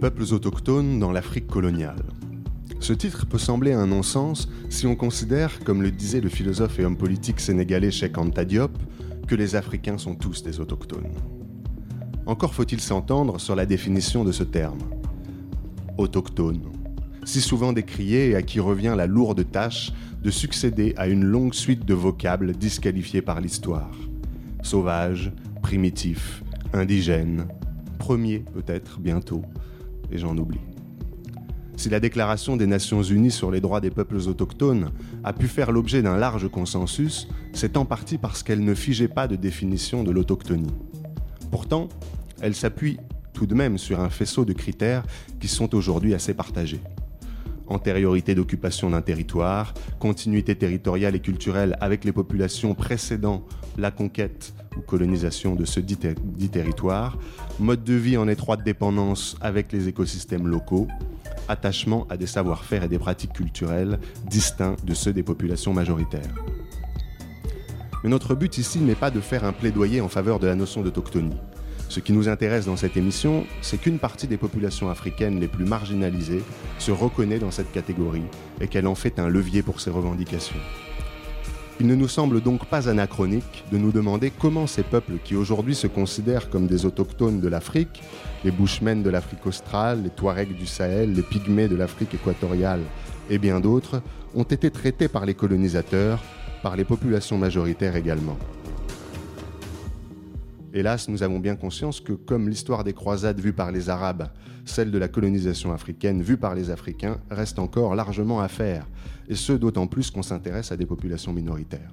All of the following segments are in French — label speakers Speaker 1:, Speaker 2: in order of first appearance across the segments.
Speaker 1: peuples autochtones dans l'Afrique coloniale. Ce titre peut sembler un non-sens si on considère, comme le disait le philosophe et homme politique sénégalais Cheikh Anta Diop, que les Africains sont tous des autochtones. Encore faut-il s'entendre sur la définition de ce terme. Autochtone, si souvent décrié et à qui revient la lourde tâche de succéder à une longue suite de vocables disqualifiés par l'histoire. Sauvage, primitif, indigène, premier peut-être bientôt, et j'en oublie. Si la Déclaration des Nations Unies sur les droits des peuples autochtones a pu faire l'objet d'un large consensus, c'est en partie parce qu'elle ne figeait pas de définition de l'autochtonie. Pourtant, elle s'appuie tout de même sur un faisceau de critères qui sont aujourd'hui assez partagés antériorité d'occupation d'un territoire, continuité territoriale et culturelle avec les populations précédant la conquête ou colonisation de ce dit, territoire, mode de vie en étroite dépendance avec les écosystèmes locaux, attachement à des savoir-faire et des pratiques culturelles distincts de ceux des populations majoritaires. Mais notre but ici n'est pas de faire un plaidoyer en faveur de la notion d'autochtonie. Ce qui nous intéresse dans cette émission, c'est qu'une partie des populations africaines les plus marginalisées se reconnaît dans cette catégorie et qu'elle en fait un levier pour ses revendications. Il ne nous semble donc pas anachronique de nous demander comment ces peuples qui aujourd'hui se considèrent comme des autochtones de l'Afrique, les Bushmen de l'Afrique australe, les Touaregs du Sahel, les Pygmées de l'Afrique équatoriale et bien d'autres, ont été traités par les colonisateurs, par les populations majoritaires également. Hélas, nous avons bien conscience que comme l'histoire des croisades vue par les Arabes, celle de la colonisation africaine vue par les Africains reste encore largement à faire, et ce d'autant plus qu'on s'intéresse à des populations minoritaires.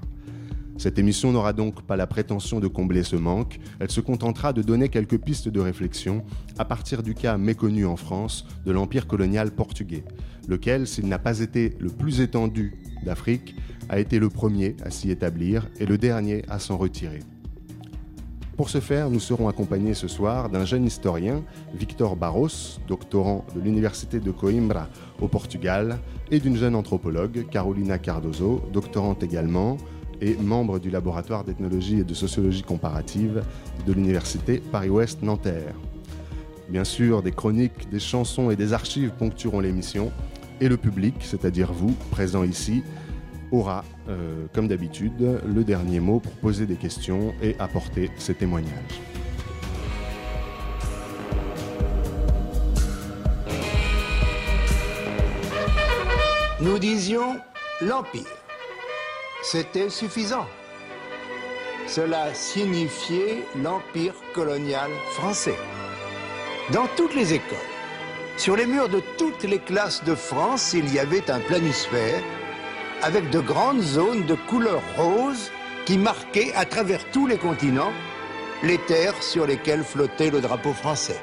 Speaker 1: Cette émission n'aura donc pas la prétention de combler ce manque, elle se contentera de donner quelques pistes de réflexion à partir du cas méconnu en France de l'empire colonial portugais, lequel, s'il n'a pas été le plus étendu d'Afrique, a été le premier à s'y établir et le dernier à s'en retirer. Pour ce faire, nous serons accompagnés ce soir d'un jeune historien, Victor Barros, doctorant de l'Université de Coimbra au Portugal, et d'une jeune anthropologue, Carolina Cardozo, doctorante également, et membre du laboratoire d'ethnologie et de sociologie comparative de l'Université Paris-Ouest Nanterre. Bien sûr, des chroniques, des chansons et des archives ponctueront l'émission, et le public, c'est-à-dire vous, présent ici, aura, euh, comme d'habitude, le dernier mot pour poser des questions et apporter ses témoignages.
Speaker 2: Nous disions l'Empire. C'était suffisant. Cela signifiait l'Empire colonial français. Dans toutes les écoles, sur les murs de toutes les classes de France, il y avait un planisphère avec de grandes zones de couleur rose qui marquaient à travers tous les continents les terres sur lesquelles flottait le drapeau français.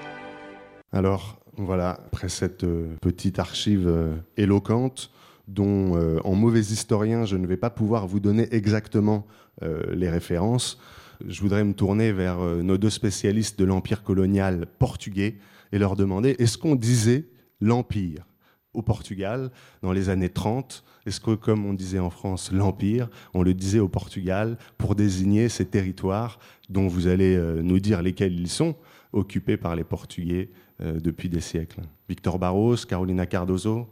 Speaker 1: Alors, voilà, après cette euh, petite archive euh, éloquente, dont euh, en mauvais historien, je ne vais pas pouvoir vous donner exactement les références, je voudrais me tourner vers nos deux spécialistes de l'empire colonial portugais et leur demander est-ce qu'on disait l'empire au Portugal dans les années 30 Est-ce que, comme on disait en France, l'Empire, on le disait au Portugal pour désigner ces territoires dont vous allez euh, nous dire lesquels ils sont, occupés par les Portugais euh, depuis des siècles? Victor Barros, Carolina Cardozo?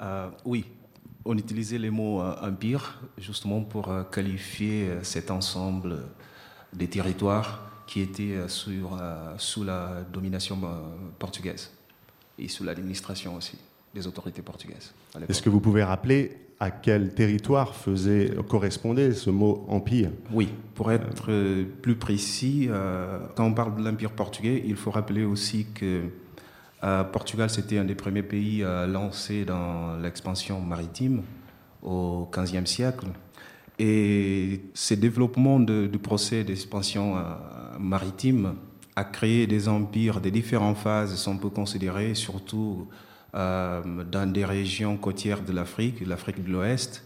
Speaker 3: Euh, Oui, on utilisait les mots empire justement pour qualifier cet ensemble des territoires qui étaient sous la domination portugaise et sous l'administration aussi des autorités portugaises.
Speaker 1: Est-ce que vous pouvez rappeler à quel territoire faisait, correspondait ce mot empire
Speaker 3: Oui, pour être plus précis, euh, quand on parle de l'empire portugais, il faut rappeler aussi que euh, Portugal, c'était un des premiers pays à lancer dans l'expansion maritime au XVe siècle. Et ce développement du procès d'expansion euh, maritime a créé des empires de différentes phases, si on peut considérer, surtout euh, dans des régions côtières de l'Afrique, l'Afrique de l'Ouest,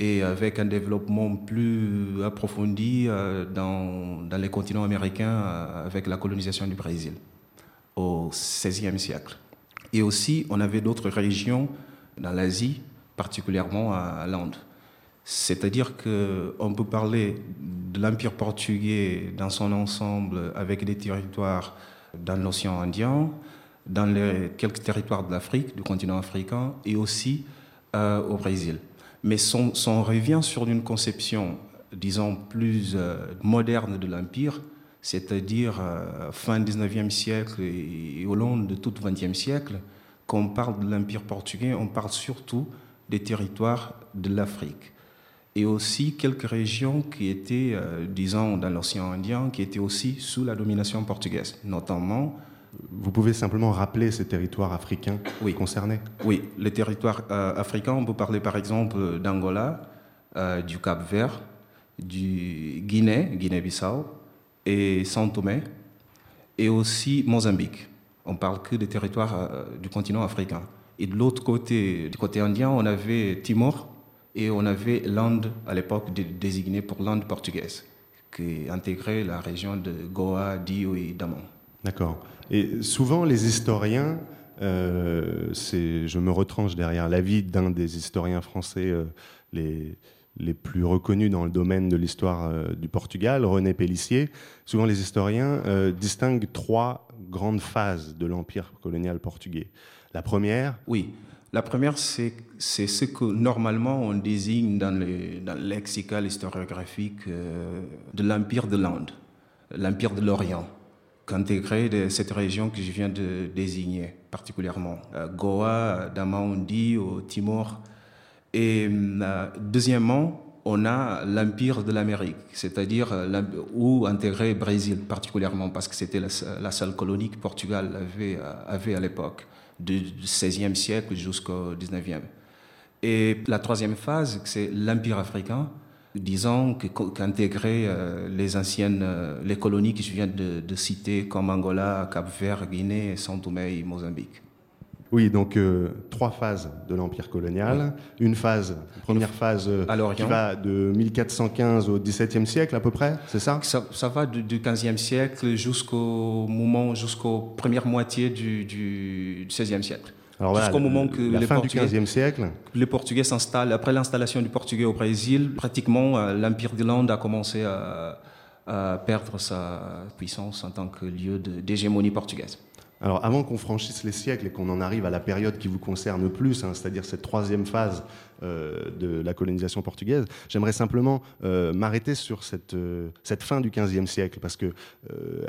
Speaker 3: et avec un développement plus approfondi euh, dans, dans, les continents américains euh, avec la colonisation du Brésil au XVIe siècle. Et aussi, on avait d'autres régions dans l'Asie, particulièrement à l'Inde. C'est-à-dire qu'on peut parler de l'Empire portugais dans son ensemble avec des territoires dans l'océan Indien, dans quelques territoires de l'Afrique, du continent africain, et aussi euh, au Brésil. Mais son, son, revient sur une conception, disons, plus euh, moderne de l'Empire, c'est-à-dire euh, fin 19e siècle et, au long de tout 20e siècle, quand on parle de l'Empire portugais, on parle surtout des territoires de l'Afrique. Et aussi quelques régions qui étaient, disons, dans l'océan Indien, qui étaient aussi sous la domination portugaise, notamment
Speaker 1: vous pouvez simplement rappeler ces territoires africains concernés
Speaker 3: Oui, les territoires euh, africains, on peut parler par exemple d'Angola, euh, du Cap Vert, du Guinée, Guinée-Bissau, et São Tomé, et aussi Mozambique. On parle que des territoires euh, du continent africain. Et de l'autre côté, du côté indien, on avait Timor et on avait l'Inde à l'époque désignée pour l'Inde portugaise, qui intégrait la région de Goa, Dio et Damon.
Speaker 1: D'accord. Et souvent, les historiens, euh, je me retranche derrière l'avis d'un des historiens français euh, les, plus reconnus dans le domaine de l'histoire euh, du Portugal, René Pellissier. Souvent, les historiens distinguent trois grandes phases de l'empire colonial portugais. La première
Speaker 3: Oui. La première, c'est ce que normalement on désigne dans, le, dans le lexical historiographique de l'Empire de l'Inde, l'Empire de l'Orient intégré de cette région que je viens de désigner particulièrement. Euh, Goa, Damaondi, au Timor. Et euh, deuxièmement, on a l'Empire de l'Amérique, c'est-à-dire euh, où intégrer Brésil particulièrement, parce que c'était la, seule colonie que Portugal avait à l'époque, du XVIe siècle jusqu'au XIXe. Et la troisième phase, c'est l'Empire africain, disons, qu'intégrer euh, les anciennes, euh, les colonies que je viens de, citer, comme Angola, Cap-Vert, Guinée, et Mozambique.
Speaker 1: Oui, donc euh, trois phases de l'empire colonial. Une phase, première phase qui va de 1415 au XVIIe siècle à peu près, c'est ça,
Speaker 3: ça, va du, du, XVe siècle jusqu'au moment, jusqu'aux première moitié du, du XVIe siècle.
Speaker 1: Jusqu'au moment que la les fin Portugais, du 15e siècle.
Speaker 3: Les Portugais s'installent. Après l'installation du Portugais au Brésil, pratiquement euh, l'Empire d'Irlande a commencé à, perdre sa puissance en tant que lieu d'hégémonie portugaise.
Speaker 1: Alors, avant qu'on franchisse les siècles et qu'on en arrive à la période qui vous concerne plus, hein, c'est-à-dire cette troisième phase euh, de la colonisation portugaise, j'aimerais simplement euh, m'arrêter sur cette, cette fin du XVe siècle, parce que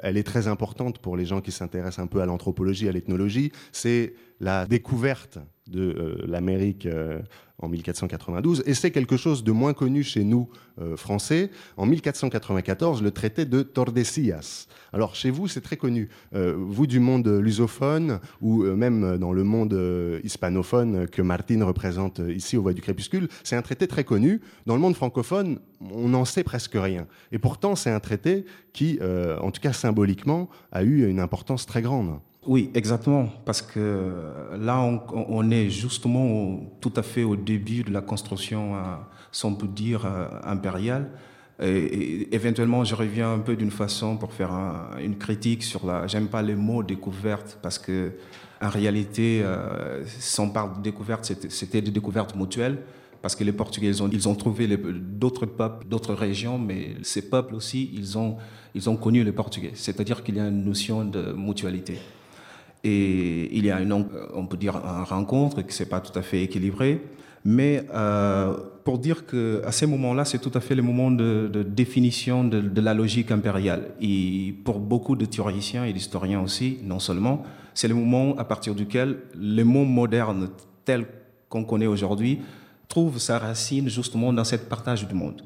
Speaker 1: elle est très importante pour les gens qui s'intéressent un peu à l'anthropologie, à l'ethnologie. C'est la découverte de euh, l'Amérique euh, en 1492, et c'est quelque chose de moins connu chez nous, euh, Français. En 1494, le traité de Tordesillas. Alors, chez vous, c'est très connu. vous, du monde lusophone, ou même dans le monde hispanophone que Martine représente ici au Voix du Crépuscule, c'est un traité très connu. Dans le monde francophone, on n'en sait presque rien. Et pourtant, c'est un traité qui, en tout cas symboliquement, a eu une importance très grande.
Speaker 3: Oui, exactement, parce que là, on, est justement tout à fait au début de la construction, euh, si on peut dire, euh, impériale. Et, éventuellement, je reviens un peu d'une façon pour faire une critique sur la. J'aime pas les mots découverte parce que, en réalité, euh, si on parle de découverte, c'était des découvertes mutuelles parce que les Portugais, ils ont, ils ont trouvé d'autres peuples, d'autres régions, mais ces peuples aussi, ils ont, ils ont connu les Portugais. C'est-à-dire qu'il y a une notion de mutualité. Et il y a une, on peut dire, une rencontre qui n'est pas tout à fait équilibrée. Mais euh, pour dire qu'à ces moments-là, c'est tout à fait le moment de, définition de, la logique impériale. Et pour beaucoup de théoriciens et d'historiens aussi, non seulement, c'est le moment à partir duquel le monde moderne tel qu'on connaît aujourd'hui trouve sa racine justement dans cette partage du monde.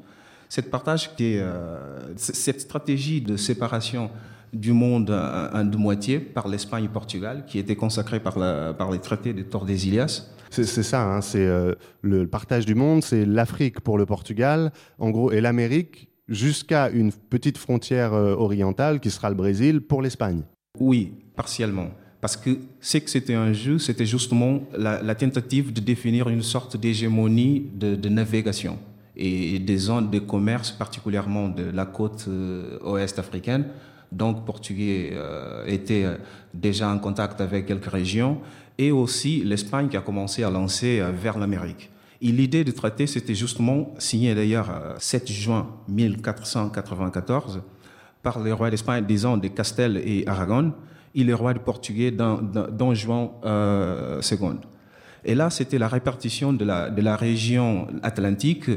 Speaker 3: Cette partage qui euh, cette stratégie de séparation du monde en deux moitiés par l'Espagne et Portugal, qui était consacré par, par les traités de Tordesillas.
Speaker 1: C'est ça, hein, c'est euh, le partage du monde, c'est l'Afrique pour le Portugal, en gros, et l'Amérique jusqu'à une petite frontière euh, orientale qui sera le Brésil pour l'Espagne.
Speaker 3: Oui, partiellement. Parce que c'est que c'était un jeu, c'était justement la, tentative de définir une sorte d'hégémonie de, navigation et des zones de commerce, particulièrement de la côte euh, ouest africaine, donc portugais euh, était euh, déjà en contact avec quelques régions, et aussi l'Espagne qui a commencé à lancer euh, vers l'Amérique. Et l'idée du traité, c'était justement signé d'ailleurs 7 juin 1494 par les rois d'Espagne, disons de Castel et Aragon. il est roi du Portugais dans, Juan II. Et là, c'était la répartition de la, de la région atlantique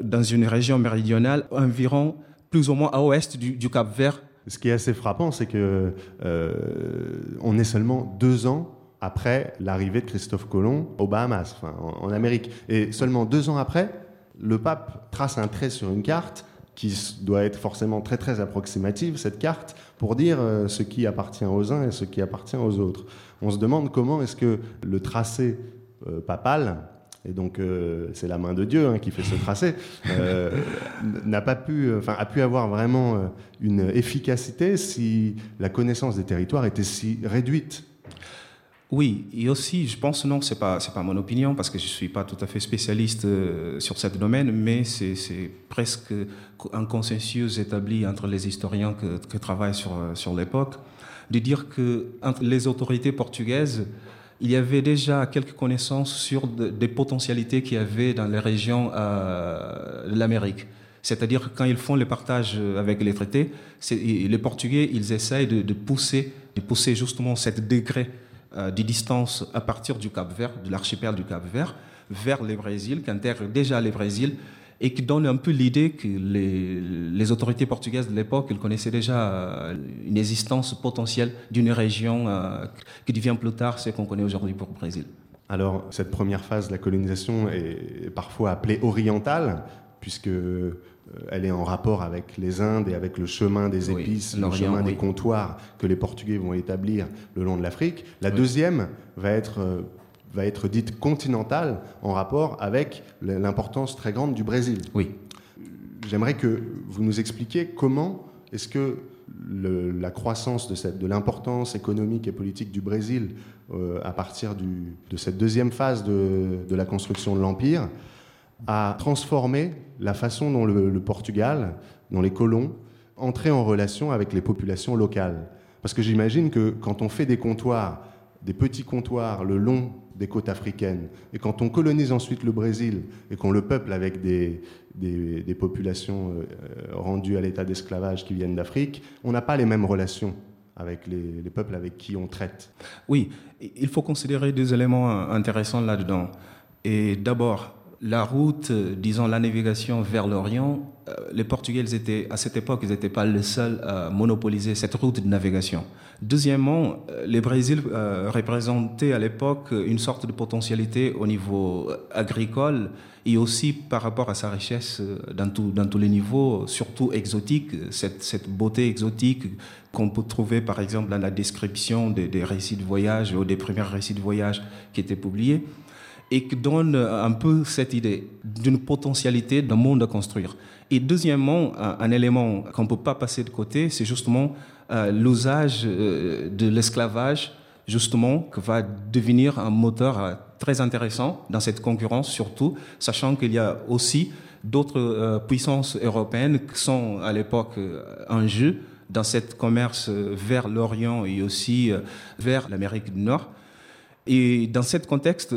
Speaker 3: dans une région méridionale environ plus ou moins à l'ouest du, Cap Vert.
Speaker 1: Ce qui est assez frappant, c'est que euh, on est seulement deux ans après l'arrivée de Christophe Colomb aux Bahamas, enfin, en, Amérique. Et seulement deux ans après, le pape trace un trait sur une carte qui doit être forcément très très approximative, cette carte, pour dire euh, ce qui appartient aux uns et ce qui appartient aux autres. On se demande comment est-ce que le tracé euh, papal et donc euh, c'est la main de Dieu hein, qui fait ce tracé, euh, n'a pas pu, enfin a pu avoir vraiment euh, une efficacité si la connaissance des territoires était si réduite.
Speaker 3: Oui, et aussi, je pense, non, c'est pas, c'est pas mon opinion, parce que je suis pas tout à fait spécialiste sur ce domaine, mais c'est, presque un consensus établi entre les historiens que, qui travaillent sur, sur l'époque, de dire que les autorités portugaises, il y avait déjà quelques connaissances sur des potentialités qu'il y avait dans les régions euh, de l'Amérique. C'est-à-dire quand ils font le partage avec les traités, les Portugais, ils essayent de, pousser, de pousser justement cette degré euh, de distance à partir du Cap Vert, de l'archipel du Cap Vert, vers le Brésil, qui intègre déjà le Brésil, et qui donne un peu l'idée que les, autorités portugaises de l'époque connaissaient déjà euh, une existence potentielle d'une région euh, qui devient plus tard ce qu'on connaît aujourd'hui pour le Brésil.
Speaker 1: Alors, cette première phase de la colonisation est parfois appelée orientale, puisque euh, elle est en rapport avec les Indes et avec le chemin des épices, le chemin des comptoirs que les Portugais vont établir le long de l'Afrique. La deuxième va être va être dite continentale en rapport avec l'importance très grande du Brésil.
Speaker 3: Oui.
Speaker 1: J'aimerais que vous nous expliquiez comment est-ce que la croissance de, cette, de l'importance économique et politique du Brésil euh, à partir de cette deuxième phase de, la construction de l'Empire a transformé la façon dont le, le Portugal, dont les colons, entraient en relation avec les populations locales. Parce que j'imagine que quand on fait des comptoirs, des petits comptoirs le long des côtes africaines. Et quand on colonise ensuite le Brésil et qu'on le peuple avec des, des, populations euh, rendues à l'état d'esclavage qui viennent d'Afrique, on n'a pas les mêmes relations avec les, les, peuples avec qui on traite.
Speaker 3: Oui, il faut considérer deux éléments intéressants là-dedans. Et d'abord, la route, disons la navigation vers l'Orient, euh, les Portugais, étaient, à cette époque, ils n'étaient pas les seuls à monopoliser cette route de navigation. Deuxièmement, euh, le Brésil euh, représentait à l'époque une sorte de potentialité au niveau agricole et aussi par rapport à sa richesse dans, dans tous les niveaux, surtout exotique, cette, beauté exotique qu'on peut trouver par exemple dans la description des, récits de voyage ou des premiers récits de voyage qui étaient publiés et qui donne un peu cette idée d'une potentialité d'un monde à construire. Et deuxièmement, un, élément qu'on ne peut pas passer de côté, c'est justement euh, l'usage euh, de l'esclavage, justement, qui va devenir un moteur euh, très intéressant dans cette concurrence, surtout, sachant qu'il y a aussi d'autres puissances européennes qui sont à l'époque en jeu dans cette commerce vers l'Orient et aussi vers l'Amérique du Nord. Et dans ce contexte,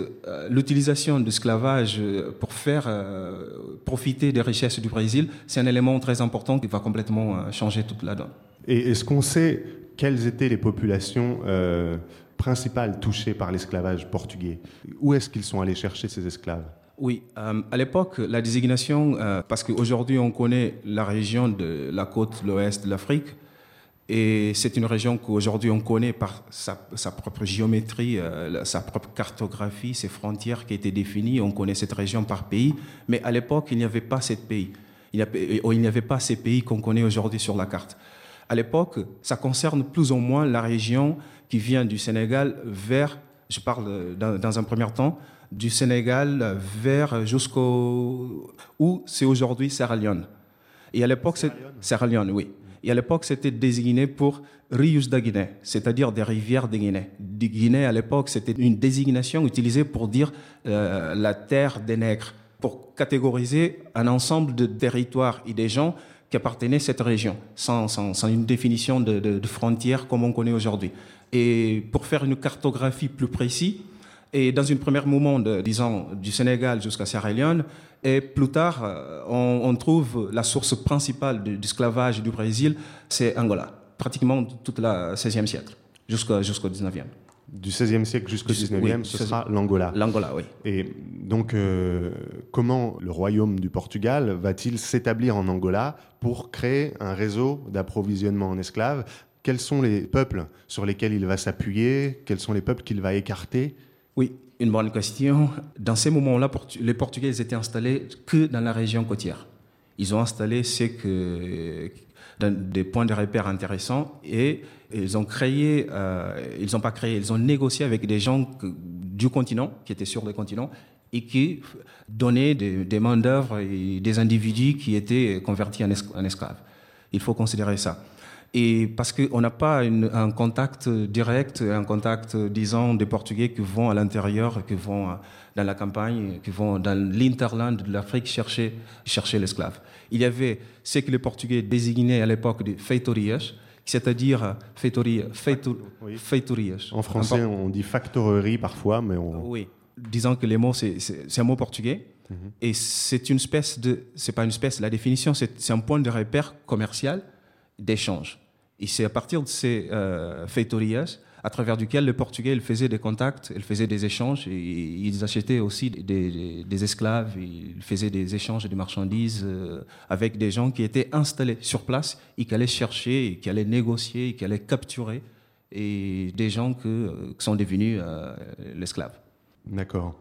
Speaker 3: l'utilisation de l'esclavage pour faire profiter des richesses du Brésil, c'est un élément très important qui va complètement changer toute la donne.
Speaker 1: Et est-ce qu'on sait quelles étaient les populations principales touchées par l'esclavage portugais? Où est-ce qu'ils sont allés chercher ces esclaves?
Speaker 3: Oui, à l'époque, la désignation, parce qu'aujourd'hui on connaît la région de la côte l'ouest de l'Afrique, et c'est une région qu'aujourd'hui on connaît par sa, propre géométrie, euh, sa propre cartographie, ses frontières qui étaient définies. On connaît cette région par pays. Mais à l'époque, il n'y avait pas ces pays. Il n'y avait pas ces pays qu'on connaît aujourd'hui sur la carte. À l'époque, ça concerne plus ou moins la région qui vient du Sénégal vers, je parle dans, dans un premier temps, du Sénégal vers jusqu'au où c'est aujourd'hui Sierra Leone. Et à l'époque, c'est Sierra Leone, oui. Et à l'époque, c'était désigné pour Rius de Guinée, c'est-à-dire des rivières de Guinée. De Guinée, à l'époque, c'était une désignation utilisée pour dire euh, la terre des nègres, pour catégoriser un ensemble de territoires et des gens à cette région, sans, sans, une définition de, de, de frontières comme on connaît aujourd'hui. Et pour faire une cartographie plus précise, et dans une première moment, disons, du Sénégal jusqu'à Sierra Leone, et plus tard, euh, on, trouve la source principale de, d'esclavage du Brésil, c'est Angola, pratiquement toute la 16e siècle. jusqu'au jusqu'au 19e.
Speaker 1: Du 16e siècle jusqu'au 19e, ce sera l'Angola.
Speaker 3: L'Angola, oui.
Speaker 1: Et donc, euh, comment le royaume du Portugal va-t-il s'établir en Angola pour créer un réseau d'approvisionnement en esclaves? Quels sont les peuples sur lesquels il va s'appuyer? Quels sont les peuples qu'il va écarter?
Speaker 3: Oui, une bonne question. Dans ces moments-là, les Portugais étaient installés que dans la région côtière. Ils ont installé ces que, des points de repère intéressants et ils ont créé, euh, ils n'ont pas créé, ils ont négocié avec des gens du continent, qui étaient sur le continent, et qui donnaient des, des main-d'œuvre et des individus qui étaient convertis en, esclaves. Il faut considérer ça. Et parce qu'on n'a pas un contact direct, un contact, disons, des Portugais qui vont à l'intérieur, qui vont dans la campagne, qui vont dans l'interland de l'Afrique chercher, chercher l'esclave. Il y avait ce que les Portugais désignaient à l'époque des feitorias, c'est-à-dire feitoria, feitorias.
Speaker 1: En français, on dit factorerie parfois, mais on...
Speaker 3: Oui, disons que les mots, c'est un mot portugais. Mhm. Et c'est une espèce de, c'est pas une espèce, la définition, c'est un point de repère commercial d'échange. Et c'est à partir de ces euh, feitorias à travers duquel le Portugais il faisait des contacts, il faisait des échanges, et ils achetaient aussi des, esclaves, ils faisaient des échanges de marchandises euh, avec des gens qui étaient installés sur place et qui allaient chercher, et qui allaient négocier, et qui allaient capturer, et des gens euh, qui sont devenus euh, l'esclave.
Speaker 1: D'accord.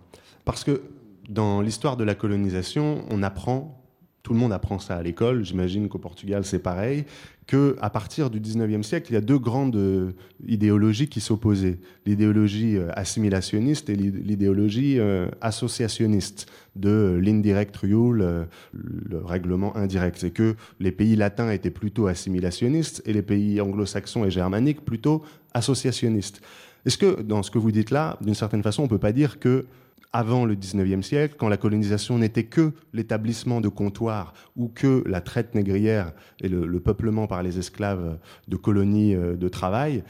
Speaker 1: Parce que dans l'histoire de la colonisation, on apprend tout le monde apprend ça à l'école, j'imagine qu'au Portugal c'est pareil, qu'à partir du 19e siècle, il y a deux grandes euh, idéologies qui s'opposaient. L'idéologie euh, assimilationniste et l'idéologie euh, associationniste de l'indirect rule, le règlement indirect. C'est que les pays latins étaient plutôt assimilationnistes et les pays anglo-saxons et germaniques plutôt associationnistes. Est-ce que dans ce que vous dites là, d'une certaine façon, on ne peut pas dire que avant le 19e siècle, quand la colonisation n'était que l'établissement de comptoirs ou que la traite négrière et le, peuplement par les esclaves de colonies euh, de travail,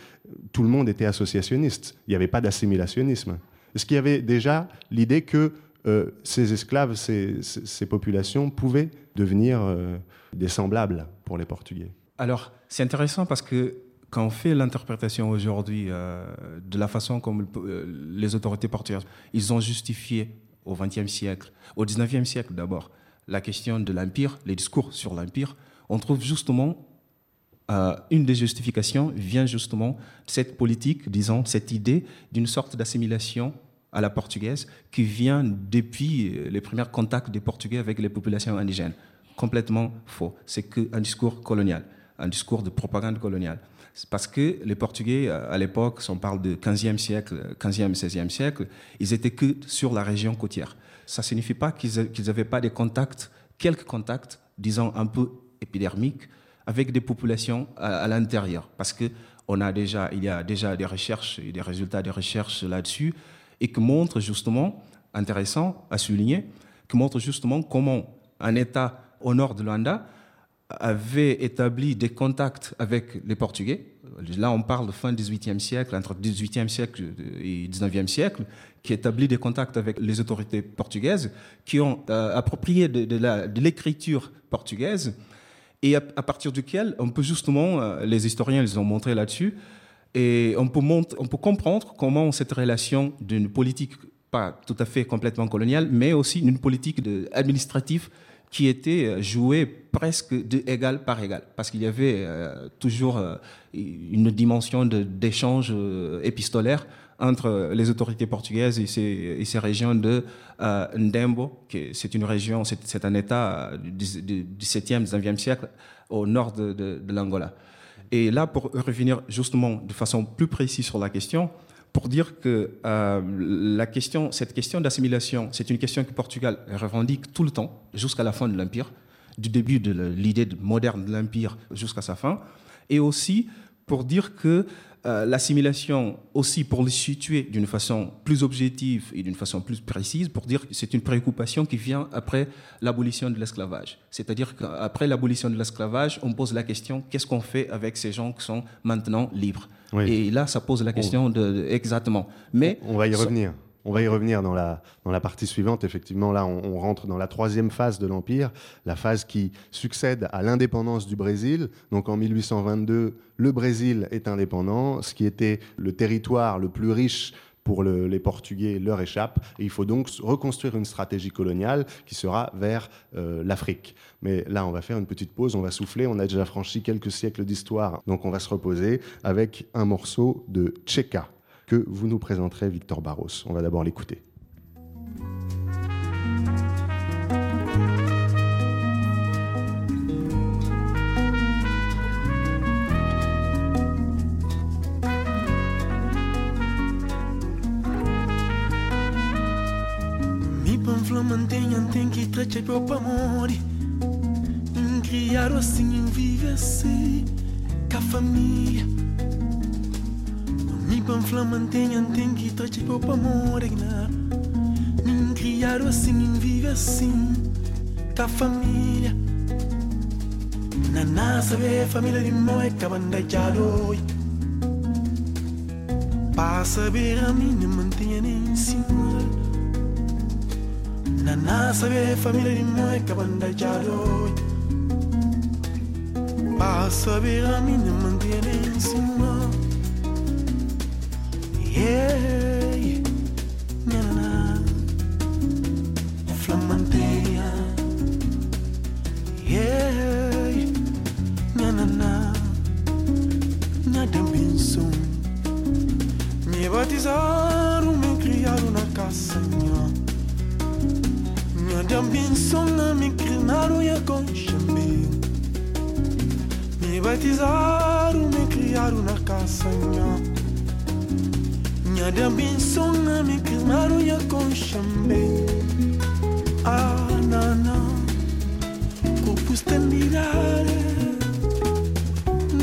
Speaker 1: tout le monde était associationniste. Il n'y avait pas d'assimilationnisme. Est-ce qu'il y avait déjà l'idée que euh, ces esclaves, ces, populations pouvaient devenir euh, des semblables pour les Portugais?
Speaker 3: Alors, c'est intéressant parce que quand on fait l'interprétation aujourd'hui euh, de la façon comme euh, les autorités portugaises, ils ont justifié au XXe siècle, au XIXe siècle d'abord, la question de l'empire, les discours sur l'empire, on trouve justement euh, une des justifications vient justement de cette politique, disons, cette idée d'une sorte d'assimilation à la portugaise qui vient depuis les premiers contacts des Portugais avec les populations indigènes. Complètement faux. C'est qu'un discours colonial, un discours de propagande coloniale. Parce que les Portugais, euh, à l'époque, si on parle de 15e siècle, 15e, 16e siècle, ils étaient que sur la région côtière. Ça ne signifie pas qu'ils n'avaient pas des contacts, quelques contacts, disons un peu épidermiques, avec des populations à, l'intérieur. Parce que on a déjà, il y a déjà des recherches et des résultats de recherches là-dessus, et qui montrent justement, intéressant à souligner, qui montrent justement comment un État au nord de Luanda avait établi des contacts avec les Portugais. Là, on parle fin 18e siècle, entre 18e siècle et 19e siècle, qui établit des contacts avec les autorités portugaises, qui ont euh, approprié de, l'écriture portugaise, et à, partir duquel on peut justement, euh, les historiens les ont montré là-dessus, et on peut, on peut comprendre comment cette relation d'une politique pas tout à fait complètement coloniale, mais aussi d'une politique administrative qui était euh, joué presque de égal par égal, parce qu'il y avait euh, toujours euh, une dimension d'échange épistolaire entre les autorités portugaises et ces, régions de Ndembo, qui c'est une région, c'est un État du, 17e, 19e siècle au nord de l'Angola. Et là, pour revenir justement de façon plus précise sur la question, pour dire que euh, la question, cette question d'assimilation, c'est une question que Portugal revendique tout le temps, jusqu'à la fin de l'Empire, du début de l'idée moderne de l'Empire jusqu'à sa fin, et aussi pour dire que euh, l'assimilation, aussi pour le situer d'une façon plus objective et d'une façon plus précise, pour dire que c'est une préoccupation qui vient après l'abolition de l'esclavage. C'est-à-dire qu'après l'abolition de l'esclavage, on pose la question qu'est-ce qu'on fait avec ces gens qui sont maintenant libres? Et là, ça pose la question de, exactement.
Speaker 1: Mais on va y revenir. On va y revenir dans la, dans la partie suivante. Effectivement, là, on, rentre dans la troisième phase de l'Empire, la phase qui succède à l'indépendance du Brésil. Donc en 1822, le Brésil est indépendant, ce qui était le territoire le plus riche pour les Portugais leur échappe. Il faut donc reconstruire une stratégie coloniale qui sera vers euh, l'Afrique. Mais là, on va faire une petite pause, on va souffler. On a déjà franchi quelques siècles d'histoire, donc on va se reposer avec un morceau de Tcheka que vous nous présenterez, Victor Barros. On va d'abord l'écouter.
Speaker 4: Mantenha tem que trazer para o amor. Criar assim viver assim com a família. Mi panfla mantenha tem que trazer para o amor criar assim viver assim com a família. Na nossa família de moe que bandejado para saber a mim mantenha em cima Nana na nasabe famille limwe kabanda jalo. Basabira mine mangene nsima. Yeah nana flamantea. Yeah nana nadambinso me batizaram me criaram na caça ndambinsonga mikrinaro yakonshami mibatizaro mikriaro na kasanya nyadambinsonga mikrinaro na anana kupustendirare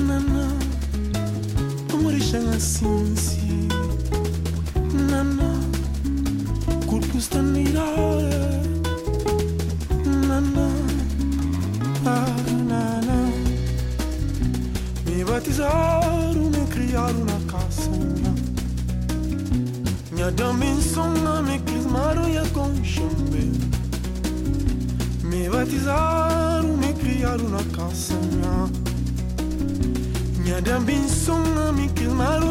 Speaker 4: nana omorishanga sinsi nana kupustendirare tesouro, nem criar uma calcinha. Minha dimensão me quismaram e a conchambe. Me batizaram, me criaram uma calcinha. Minha dimensão me
Speaker 1: quismaram.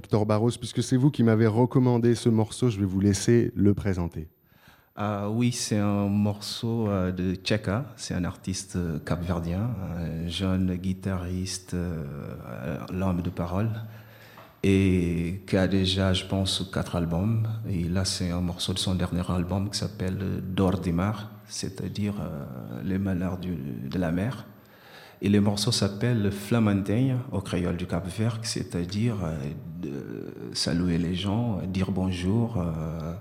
Speaker 1: Victor Barros, puisque c'est vous qui m'avez recommandé ce morceau, je vais vous laisser le présenter.
Speaker 3: Ah oui, c'est un morceau euh, de Tcheka, c'est un artiste euh, capverdien, un jeune guitariste, euh, l'homme de parole. et qui a déjà, je pense, quatre albums. Et là, c'est un morceau de son dernier album qui s'appelle Dor Mar, c'est-à-dire euh, Les malheurs de la mer. Et le morceau s'appelle Flamanteigne au créole du Cap Vert, c'est-à-dire euh, saluer les gens, dire bonjour. Euh,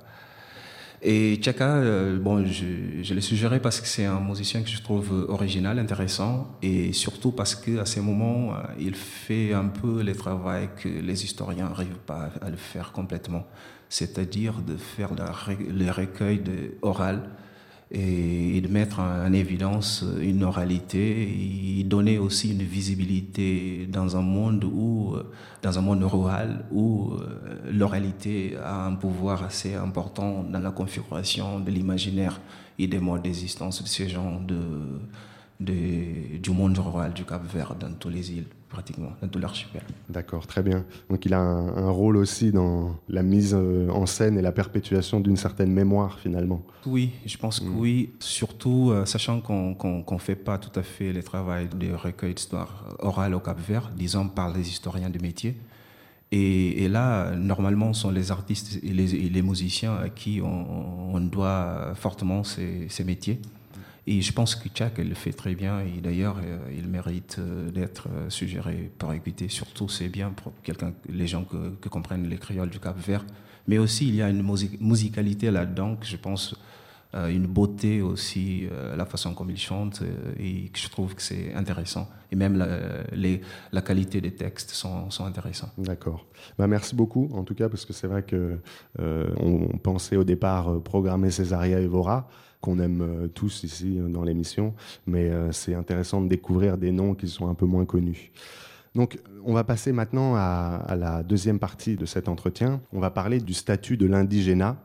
Speaker 3: et Tchaka, euh, bon, je, je l'ai suggéré parce que c'est un musicien que je trouve original, intéressant, et surtout parce qu'à ces moments, il fait un peu le travail que les historiens n'arrivent pas à le faire complètement, c'est-à-dire de faire le recueil oral et, de mettre en, évidence une oralité. Et donner aussi une visibilité dans un monde où, dans un monde rural où euh, l'oralité a un pouvoir assez important dans la configuration de l'imaginaire et des modes d'existence de ces gens de, du monde rural du Cap Vert dans toutes les îles pratiquement, dans tout l'archipel.
Speaker 1: D'accord, très bien. Donc il a un, rôle aussi dans la mise euh, en scène et la perpétuation d'une certaine mémoire finalement.
Speaker 3: Oui, je pense que mm. oui, surtout euh, sachant qu'on ne fait pas tout à fait le travail de recueil d'histoire orale au Cap Vert, disons par les historiens de métier. Et, là, normalement, sont les artistes et les, musiciens à qui on, doit fortement ces métiers. Et je pense que Tchak, elle le fait très bien. Et d'ailleurs, euh, il mérite euh, d'être euh, suggéré par équité. Surtout, c'est bien pour quelqu'un, les gens que, comprennent les créoles du Cap Vert. Mais aussi, il y a une musicalité là-dedans je pense une beauté aussi, la façon comme il chante, et je trouve que c'est intéressant. Et même la, qualité des textes sont, intéressants.
Speaker 1: D'accord. Bah, merci beaucoup, en tout cas, parce que c'est vrai que on pensait au départ programmer Césaria Evora qu'on aime euh, tous ici euh, dans l'émission, mais euh, c'est intéressant de découvrir des noms qui sont un peu moins connus. Donc, on va passer maintenant à, la deuxième partie de cet entretien. On va parler du statut de l'indigénat,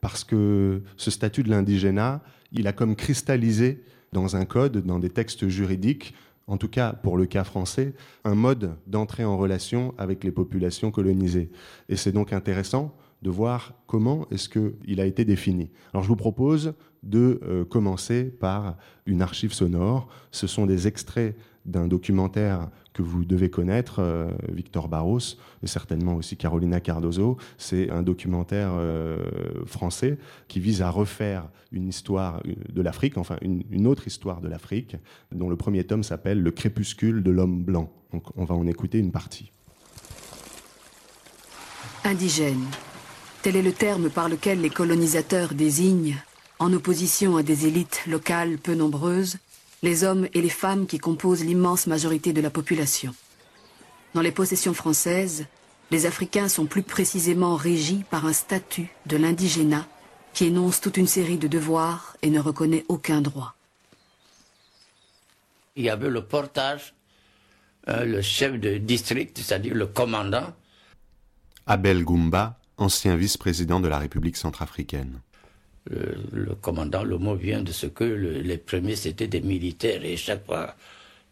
Speaker 1: parce que ce statut de l'indigénat, il a comme cristallisé dans un code, dans des textes juridiques, en tout cas pour le cas français, un mode d'entrée en relation avec les populations colonisées. Et c'est donc intéressant de voir comment est-ce qu'il a été défini. Alors je vous propose de euh, commencer par une archive sonore. Ce sont des extraits d'un documentaire que vous devez connaître, euh, Victor Barros, et certainement aussi Carolina Cardozo. C'est un documentaire euh, français qui vise à refaire une histoire de l'Afrique, enfin une, une, autre histoire de l'Afrique, dont le premier tome s'appelle Le crépuscule de l'homme blanc. Donc on va en écouter une partie.
Speaker 5: Indigène. Tel est le terme par lequel les colonisateurs désignent en opposition à des élites locales peu nombreuses, les hommes et les femmes qui composent l'immense majorité de la population. Dans les possessions françaises, les Africains sont plus précisément régis par un statut de l'indigénat qui énonce toute une série de devoirs et ne reconnaît aucun droit.
Speaker 6: Il y avait le portage, euh, le chef de district, c'est-à-dire le commandant.
Speaker 1: Abel Goumba, ancien vice-président de la République centrafricaine
Speaker 6: le, commandant, le mot vient de ce que les premiers c'était des militaires et chaque fois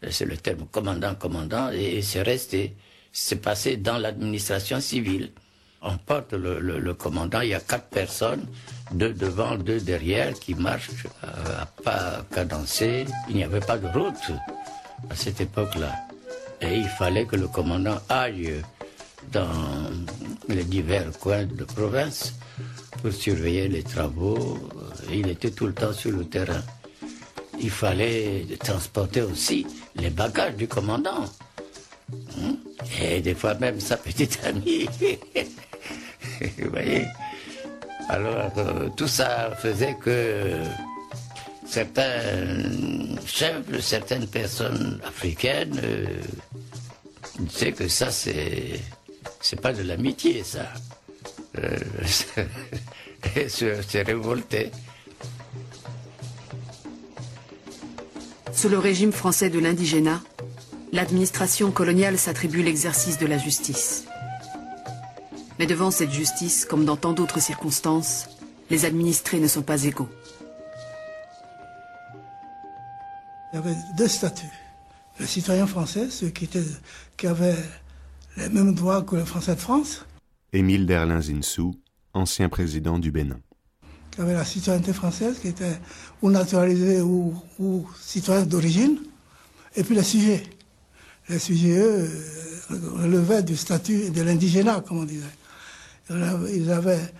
Speaker 6: c'est le terme commandant, commandant et c'est resté, c'est passé dans l'administration civile. On porte le, commandant, il y a quatre personnes, deux devant, deux derrière, qui marchent euh, à pas cadencés. Il n'y avait pas de route à cette époque-là. Et il fallait que le commandant aille dans les divers coins de province pour surveiller les travaux. Il était tout le temps sur le terrain. Il fallait transporter aussi les bagages du commandant. Hmm? Et des fois même sa petite amie. Vous voyez? Alors euh, tout ça faisait que certains chefs, certaines personnes africaines euh, que ça c'est c'est pas de l'amitié ça. Euh, s'est révolté.
Speaker 5: Sous le régime français de l'indigénat, l'administration coloniale s'attribue l'exercice de la justice. Mais devant cette justice, comme dans tant d'autres circonstances, les administrés ne sont pas égaux.
Speaker 7: Il y avait deux statuts. Les citoyens français, ceux qui, étaient, qui avaient les mêmes droits que les Français de France,
Speaker 1: Émile Derlin-Zinsou, ancien président du Bénin.
Speaker 7: Il y avait la citoyenneté française qui était ou naturalisée ou, citoyenne d'origine, et puis les sujets. les sujets, eux, relevaient du statut de l'indigénat, comme on disait. Ils avaient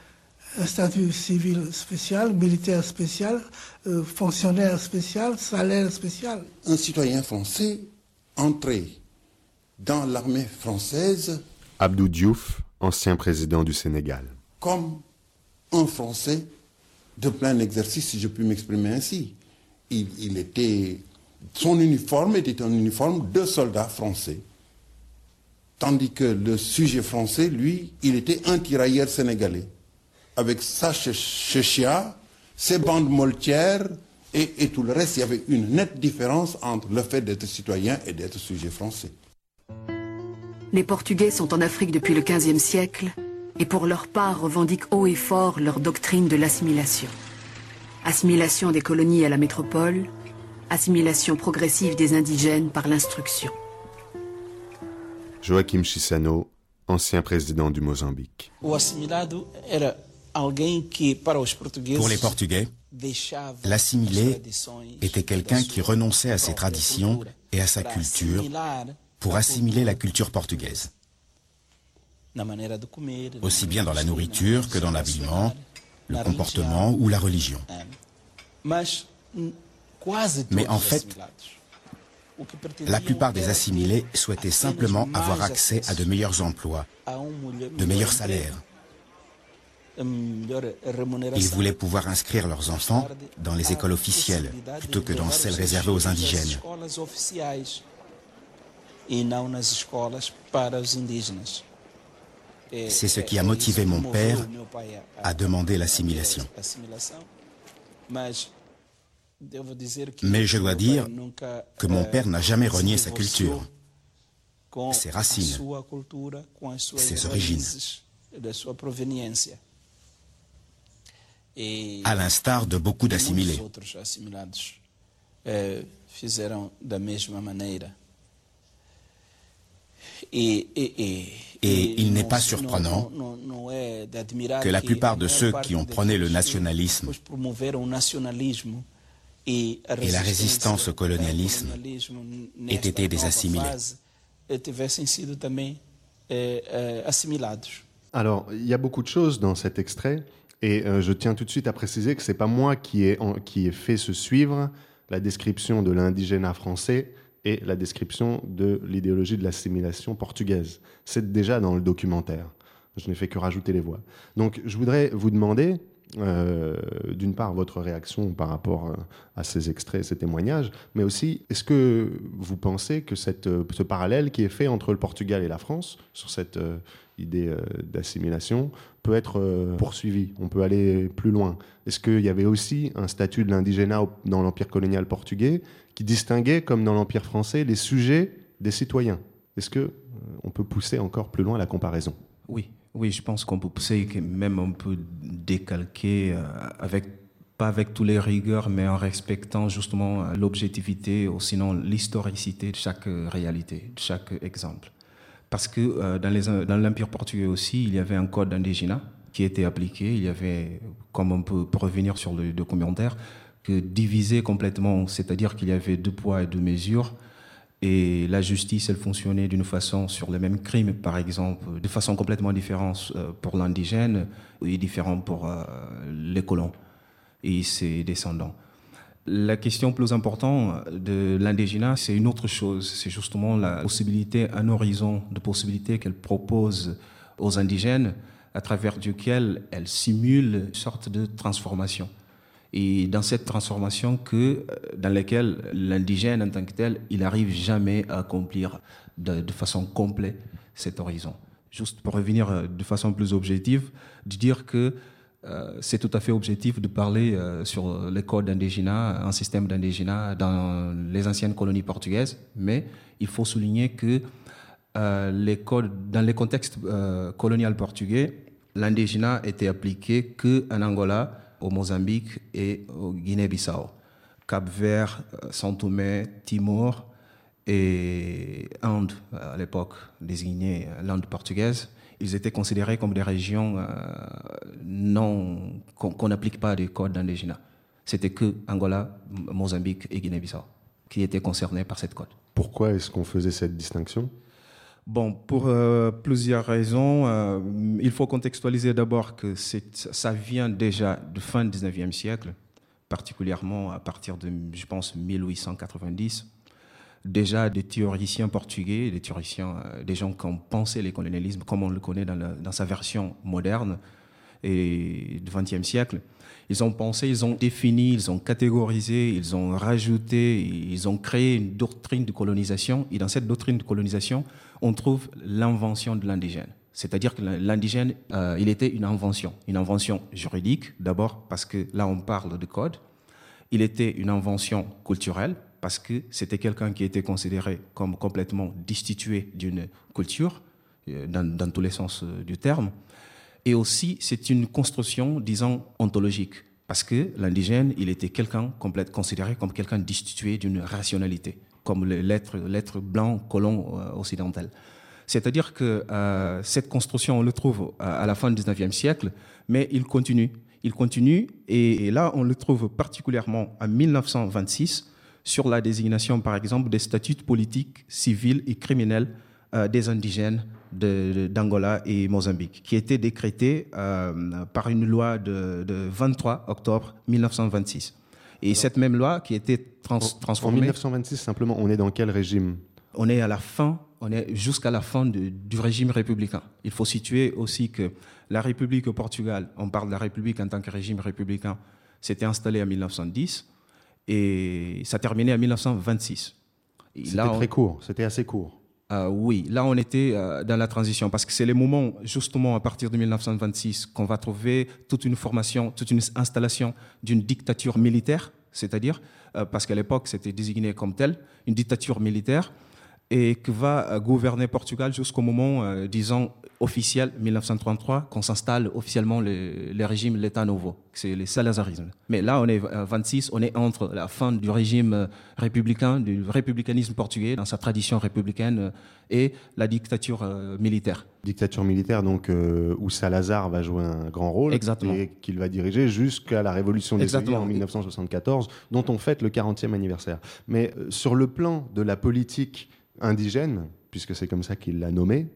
Speaker 7: un statut civil spécial, militaire spécial, euh, fonctionnaire spécial, salaire spécial.
Speaker 8: Un citoyen français entré dans l'armée française.
Speaker 1: Abdou Diouf, ancien président du Sénégal.
Speaker 8: Comme un Français de plein exercice, si je puis m'exprimer ainsi. Il, il, était, son uniforme était un uniforme de soldats français. Tandis que le sujet français, lui, il était un tirailleur sénégalais. Avec sa chéchia, ses bandes moltières et, et tout le reste, il y avait une nette différence entre le fait d'être citoyen et d'être sujet français.
Speaker 5: Les Portugais sont en Afrique depuis le XVe siècle et pour leur part revendiquent haut et fort leur doctrine de l'assimilation. Assimilation des colonies à la métropole, assimilation progressive des indigènes par l'instruction.
Speaker 1: Joaquim Chissano, ancien président du Mozambique.
Speaker 9: Pour
Speaker 10: les Portugais, l'assimilé était quelqu'un qui renonçait à ses traditions et à sa culture pour assimiler la culture portugaise, aussi bien dans la nourriture que dans l'habillement, le comportement ou la religion. Mais en fait, la plupart des assimilés souhaitaient simplement avoir accès à de meilleurs emplois, de meilleurs salaires. Ils voulaient pouvoir inscrire leurs enfants dans les écoles officielles plutôt que dans celles réservées aux indigènes. C'est ce qui a motivé mon père à demander l'assimilation. Mais je dois dire que mon père n'a jamais renié sa culture, ses racines, ses origines. À l'instar de beaucoup d'assimilés. Et il n'est pas surprenant que la plupart de ceux qui ont prôné le nationalisme et la résistance au colonialisme aient été des assimilés.
Speaker 1: Alors, il y a beaucoup de choses dans cet extrait, et euh, je tiens tout de suite à préciser que c'est pas moi qui ai, qui ai fait se suivre la description de l'indigénat français et la description de l'idéologie de l'assimilation portugaise. C'est déjà dans le documentaire. Je n'ai fait que rajouter les voix. Donc, je voudrais vous demander, euh, d'une part, votre réaction par rapport euh, à ces extraits, ces témoignages, mais aussi, est-ce que vous pensez que euh, ce parallèle qui est fait entre le Portugal et la France sur cette idée d'assimilation peut être poursuivi? On peut aller plus loin. Est-ce qu'il y avait aussi un statut de l'indigénat dans l'Empire colonial portugais qui distinguait, comme dans l'Empire français, les sujets des citoyens Est-ce que on peut pousser encore plus loin la comparaison?
Speaker 3: Oui, oui, je pense qu'on peut pousser, même on peut décalquer avec pas avec tous les rigueurs, mais en respectant justement l'objectivité ou sinon l'historicité de chaque réalité, de chaque exemple. Parce que dans l'Empire portugais aussi, il y avait un code indigénat qui était appliqué. Il y avait, comme on peut revenir sur le documentaire, divisé complètement, c'est-à-dire qu'il y avait deux poids et deux mesures. Et la justice, elle fonctionnait d'une façon sur le même crime, par exemple, de façon complètement différente pour l'indigène et différente pour les colons et ses descendants. La question plus importante de l'indigénat, c'est une autre chose. C'est justement la possibilité, un horizon de possibilités qu'elle propose aux indigènes à travers duquel elle simule une sorte de transformation. Et dans cette transformation que, dans laquelle l'indigène en tant que tel, il n'arrive jamais à accomplir de, façon complète cet horizon. Juste pour revenir de façon plus objective, de dire que euh, c'est tout à fait objectif de parler euh, sur les codes d'indigénat, un système d'indigénat dans les anciennes colonies portugaises, mais il faut souligner que euh, dans les contextes colonial portugais, l'indigénat était appliqué qu'en Angola, au Mozambique et au Guinée-Bissau. Cap-Vert, Saint-Tomé, Timor et Inde, à l'époque désignée l'Inde portugaise, ils étaient considérés comme des régions euh, non qu'on n'applique pas des codes d'indigénat. C'était que Angola, Mozambique et Guinée-Bissau qui étaient concernés par cette code.
Speaker 1: Pourquoi est-ce qu'on faisait cette distinction?
Speaker 3: Bon, pour euh, plusieurs raisons. Euh, il faut contextualiser d'abord que ça vient déjà de fin 19e siècle, particulièrement à partir de, je pense, 1890. Déjà des théoriciens portugais, des théoriciens, euh, des gens qui ont pensé les colonialismes comme on le connaît dans, dans sa version moderne et du XXe siècle, ils ont pensé, ils ont défini, ils ont catégorisé, ils ont rajouté, ils ont créé une doctrine de colonisation. Et dans cette doctrine de colonisation, on trouve l'invention de l'indigène. C'est-à-dire que l'indigène, euh, il était une invention, une invention juridique d'abord parce que là on parle de code. Il était une invention culturelle parce que c'était quelqu'un qui était considéré comme complètement destitué d'une culture, euh, dans, dans, tous les sens euh, du terme. Et aussi, c'est une construction, disons, ontologique. Parce que l'indigène, il était quelqu'un considéré comme quelqu'un destitué d'une rationalité, comme l'être blanc colon euh, occidental. C'est-à-dire que euh, cette construction, on le trouve à, la fin du 19e siècle, mais il continue. Il continue, et, là, on le trouve particulièrement en 1926 sur la désignation, par exemple, des statuts politiques, civils et criminels euh, des indigènes d'Angola et Mozambique, qui était décrété euh, par une loi de, 23 octobre 1926. Et cette même loi qui était transformée.
Speaker 1: En 1926, simplement, on est dans quel régime?
Speaker 3: On est à la fin, on est jusqu'à la fin du régime républicain. Il faut situer aussi que la République au Portugal, on parle de la République en tant que régime républicain, s'était installée en 1910 et ça terminait en 1926.
Speaker 1: C'était très court, c'était assez court.
Speaker 3: Euh, oui, là on était euh, dans la transition parce que c'est le moment justement à partir de 1926 qu'on va trouver toute une formation, toute une installation d'une dictature militaire, c'est-à-dire euh, parce qu'à l'époque c'était désigné comme tel, une dictature militaire et qui va gouverner Portugal jusqu'au moment, disons, officiel 1933 qu'on s'installe officiellement le, le régime l'État nouveau, c'est le salazarisme. Mais là, on est 26, on est entre la fin du régime euh, républicain, du républicanisme portugais dans sa tradition républicaine euh, et la dictature euh, militaire.
Speaker 1: Dictature militaire donc où Salazar va jouer un grand rôle
Speaker 3: Exactement.
Speaker 1: et qu'il va diriger jusqu'à la révolution des en 1974 dont on fête le 40e anniversaire. Mais sur le plan de la politique indigène, puisque c'est comme ça qu'il l'a nommé,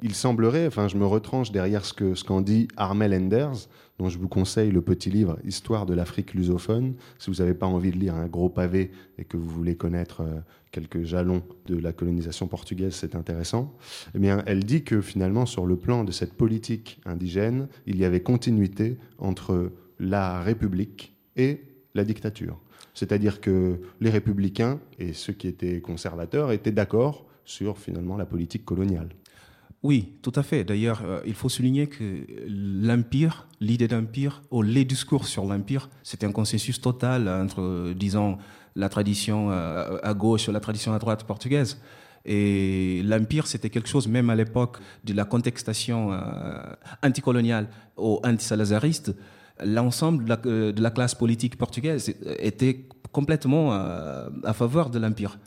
Speaker 1: il semblerait, enfin je me retranche derrière ce qu'en ce dit Armel Enders, dont je vous conseille le petit livre Histoire de l'Afrique lusophone, si vous n'avez pas envie de lire un gros pavé et que vous voulez connaître euh, quelques jalons de la colonisation portugaise, c'est intéressant. Eh bien, elle dit que finalement, sur le plan de cette politique indigène, il y avait continuité entre la République et la dictature. C'est-à-dire que les républicains et ceux qui étaient conservateurs étaient d'accord sur finalement la politique coloniale.
Speaker 3: Oui, tout à fait. D'ailleurs, euh, il faut souligner que l'empire, l'idée d'empire, ou les discours sur l'empire, c'était un consensus total entre, disons, la tradition euh, à gauche et la tradition à droite portugaise. Et l'empire, c'était quelque chose, même à l'époque de la contextation euh, anticoloniale ou anti-salazariste, l'ensemble de, la, classe politique portugaise était complètement à faveur de l'empire.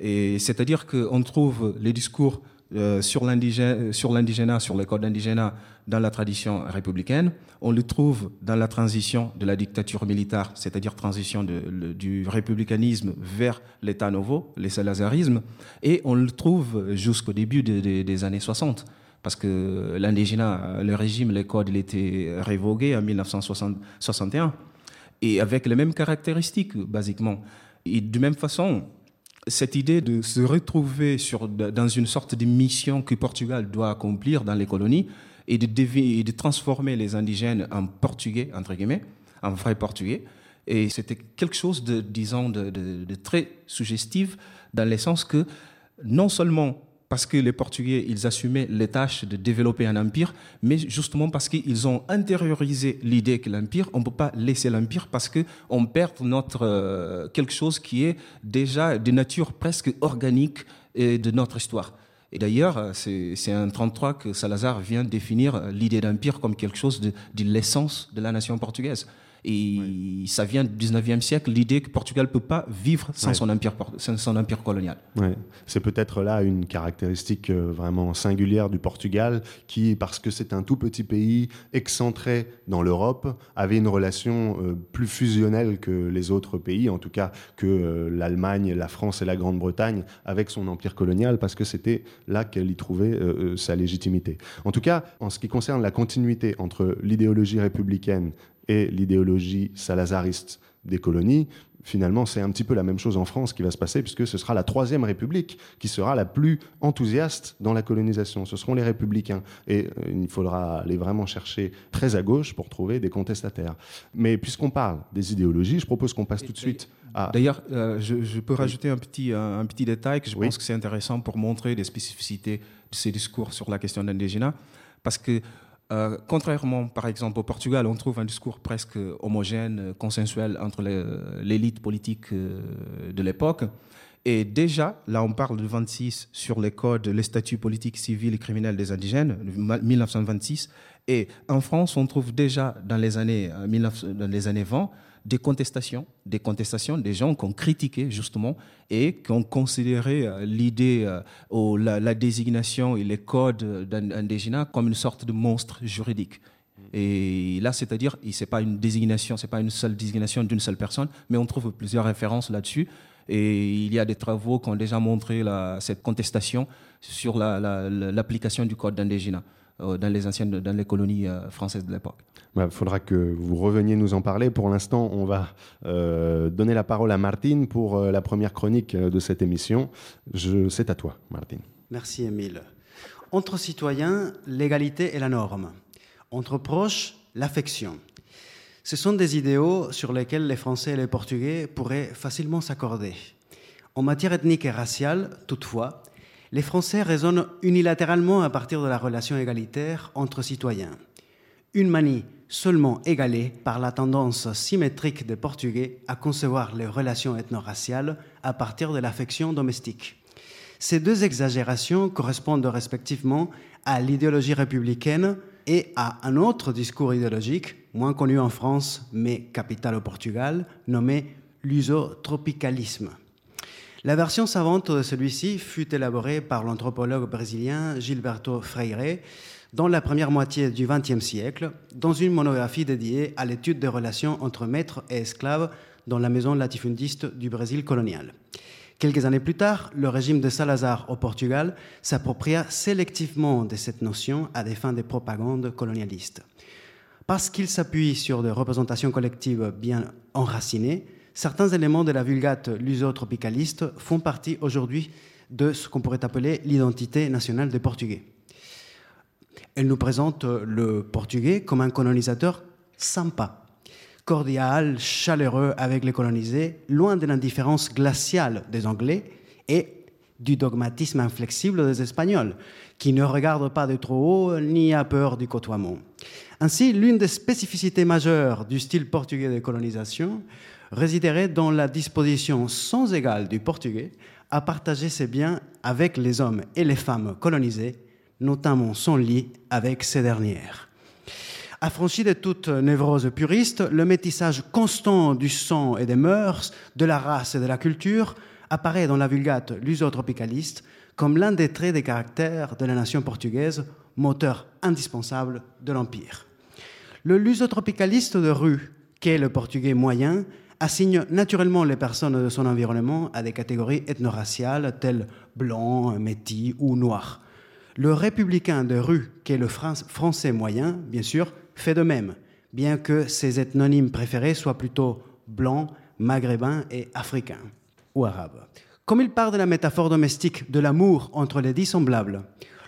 Speaker 3: Et c'est-à-dire qu'on trouve les discours euh, sur l'indigénat, sur les codes indigénat dans la tradition républicaine. On le trouve dans la transition de la dictature militaire, c'est-à-dire transition du républicanisme vers l'État nouveau, les salazarismes, et on le trouve jusqu'au début des années 60 parce que l'indigénat, le régime, les codes, il était révoqué en 1961, et avec les mêmes caractéristiques, basiquement. Et de même façon, cette idée de se retrouver dans une sorte de mission que Portugal doit accomplir dans les colonies et de, et de transformer les indigènes en portugais, entre guillemets, en vrais portugais. Et c'était quelque chose de, disons, de très suggestif dans le sens que non seulement parce que les Portugais, ils assumaient les tâches de développer un empire, mais justement parce qu'ils ont intériorisé l'idée que l'empire, on ne peut pas laisser l'empire parce qu'on perd notre, euh, quelque chose qui est déjà de nature presque organique de notre histoire. Et d'ailleurs, euh, c'est en 33 que Salazar vient définir l'idée d'empire comme quelque chose de l'essence de la nation portugaise. Et ça vient du 19e siècle, l'idée que Portugal ne peut pas vivre sans, son, empire, son empire colonial.
Speaker 1: C'est peut-être là une caractéristique euh, vraiment singulière du Portugal, qui, parce que c'est un tout petit pays excentré dans l'Europe, avait une relation euh, plus fusionnelle que les autres pays, en tout cas que euh, l'Allemagne, la France et la Grande-Bretagne avec son empire colonial, parce que c'était là qu'elle y trouvait sa légitimité. En tout cas, en ce qui concerne la continuité entre l'idéologie républicaine et l'idéologie salazariste des colonies, finalement, c'est un petit peu la même chose en France qui va se passer, puisque ce sera la Troisième République qui sera la plus enthousiaste dans la colonisation. Ce seront les républicains. Et euh, il faudra aller vraiment chercher très à gauche pour trouver des contestataires. Mais puisqu'on parle des idéologies, je propose qu'on passe tout de suite à...
Speaker 3: D'ailleurs, euh, je, peux rajouter un petit, un, petit détail que je pense que c'est intéressant pour montrer les spécificités de ces discours sur la question d'indigénat. Parce que euh, contrairement, par exemple, au Portugal, on trouve un discours presque homogène, consensuel entre l'élite politique euh, de l'époque. Et déjà, là, on parle de 26 sur les codes, les statuts politiques, civils et criminels des indigènes, 1926. Et en France, on trouve déjà dans les années, euh, dans les années 20 des contestations, des contestations des gens qui ont critiqué justement et qui ont considéré euh, l'idée euh, ou la, désignation et les codes d'indigénat comme une sorte de monstre juridique. Et là, c'est-à-dire, ce n'est pas une désignation, c'est pas une seule désignation d'une seule personne, mais on trouve plusieurs références là-dessus. Et il y a des travaux qui ont déjà montré cette contestation sur l'application du code d'indigénat. Euh, dans les anciennes, dans les colonies euh, françaises de l'époque.
Speaker 1: Il bah, faudra que vous reveniez nous en parler. Pour l'instant, on va euh, donner la parole à Martine pour la première chronique de cette émission. C'est à toi, Martine.
Speaker 9: Merci, Émile. Entre citoyens, l'égalité est la norme. Entre proches, l'affection. Ce sont des idéaux sur lesquels les Français et les Portugais pourraient facilement s'accorder. En matière ethnique et raciale, toutefois, les Français raisonnent unilatéralement à partir de la relation égalitaire entre citoyens. Une manie seulement égalée par la tendance symétrique des Portugais à concevoir les relations ethno-raciales à partir de l'affection domestique. Ces deux exagérations correspondent respectivement à l'idéologie républicaine et à un autre discours idéologique, moins connu en France mais capital au Portugal, nommé l'usotropicalisme. La version savante de celui-ci fut élaborée par l'anthropologue brésilien Gilberto Freire dans la première moitié du XXe siècle, dans une monographie dédiée à l'étude des relations entre maîtres et esclaves dans la maison latifundiste du Brésil colonial. Quelques années plus tard, le régime de Salazar au Portugal s'appropria sélectivement de cette notion à des fins de propagande colonialiste. Parce qu'il s'appuie sur des représentations collectives bien enracinées, certains éléments de la vulgate lusotropicaliste font partie aujourd'hui de ce qu'on pourrait appeler l'identité nationale des Portugais. Elle nous présente le Portugais comme un colonisateur sympa, cordial, chaleureux avec les colonisés, loin de l'indifférence glaciale des Anglais et du dogmatisme inflexible des Espagnols, qui ne regardent pas de trop haut ni à peur du côtoiement. Ainsi, l'une des spécificités majeures du style portugais de colonisation résiderait dans la disposition sans égale du portugais à partager ses biens avec les hommes et les femmes colonisés, notamment son lit avec ces dernières. Affranchi de toute névrose puriste, le métissage constant du sang et des mœurs, de la race et de la culture apparaît dans la vulgate lusotropicaliste comme l'un des traits des caractères de la nation portugaise, moteur indispensable de l'Empire. Le lusotropicaliste de rue, qu'est le portugais moyen, assigne naturellement les personnes de son environnement à des catégories ethno-raciales telles blanc, métis ou noir. Le républicain de rue, qui est le français moyen, bien sûr, fait de même, bien que ses ethnonymes préférés soient plutôt blancs, maghrébins et africains ou arabes. Comme il part de la métaphore domestique de l'amour entre les dissemblables,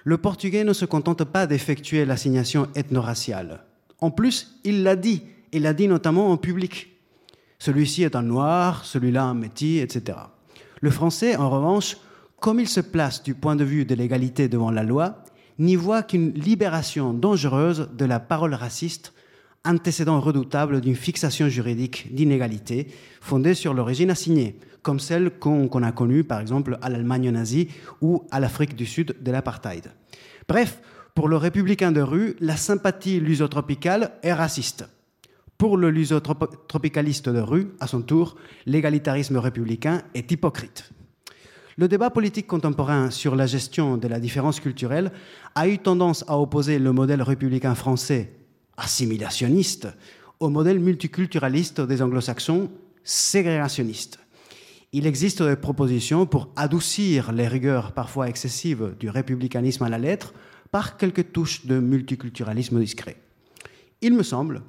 Speaker 9: le portugais ne se contente pas d'effectuer l'assignation ethno-raciale. En plus, il l'a dit, il l'a dit notamment en public. Celui-ci est un noir, celui-là un métis, etc. Le français, en revanche, comme il se place du point de vue de l'égalité devant la loi, n'y voit qu'une libération dangereuse de la parole raciste, antécédent redoutable d'une fixation juridique d'inégalité fondée sur l'origine assignée, comme celle qu'on a connue par exemple à l'Allemagne nazie ou à l'Afrique du Sud de l'apartheid. Bref, pour le républicain de rue, la sympathie lusotropicale est raciste. Pour le lusotropicaliste de rue, à son tour, l'égalitarisme républicain est hypocrite. Le débat politique contemporain sur la gestion de la différence culturelle a eu tendance à opposer le modèle républicain français assimilationniste au modèle multiculturaliste des anglo-saxons ségrégationniste. Il existe des propositions pour adoucir les rigueurs parfois excessives du républicanisme à la lettre par quelques touches de multiculturalisme discret. Il me semble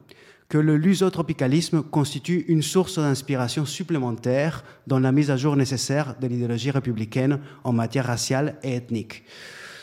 Speaker 9: que le lusotropicalisme constitue une source d'inspiration supplémentaire dans la mise à jour nécessaire de l'idéologie républicaine en matière raciale et ethnique.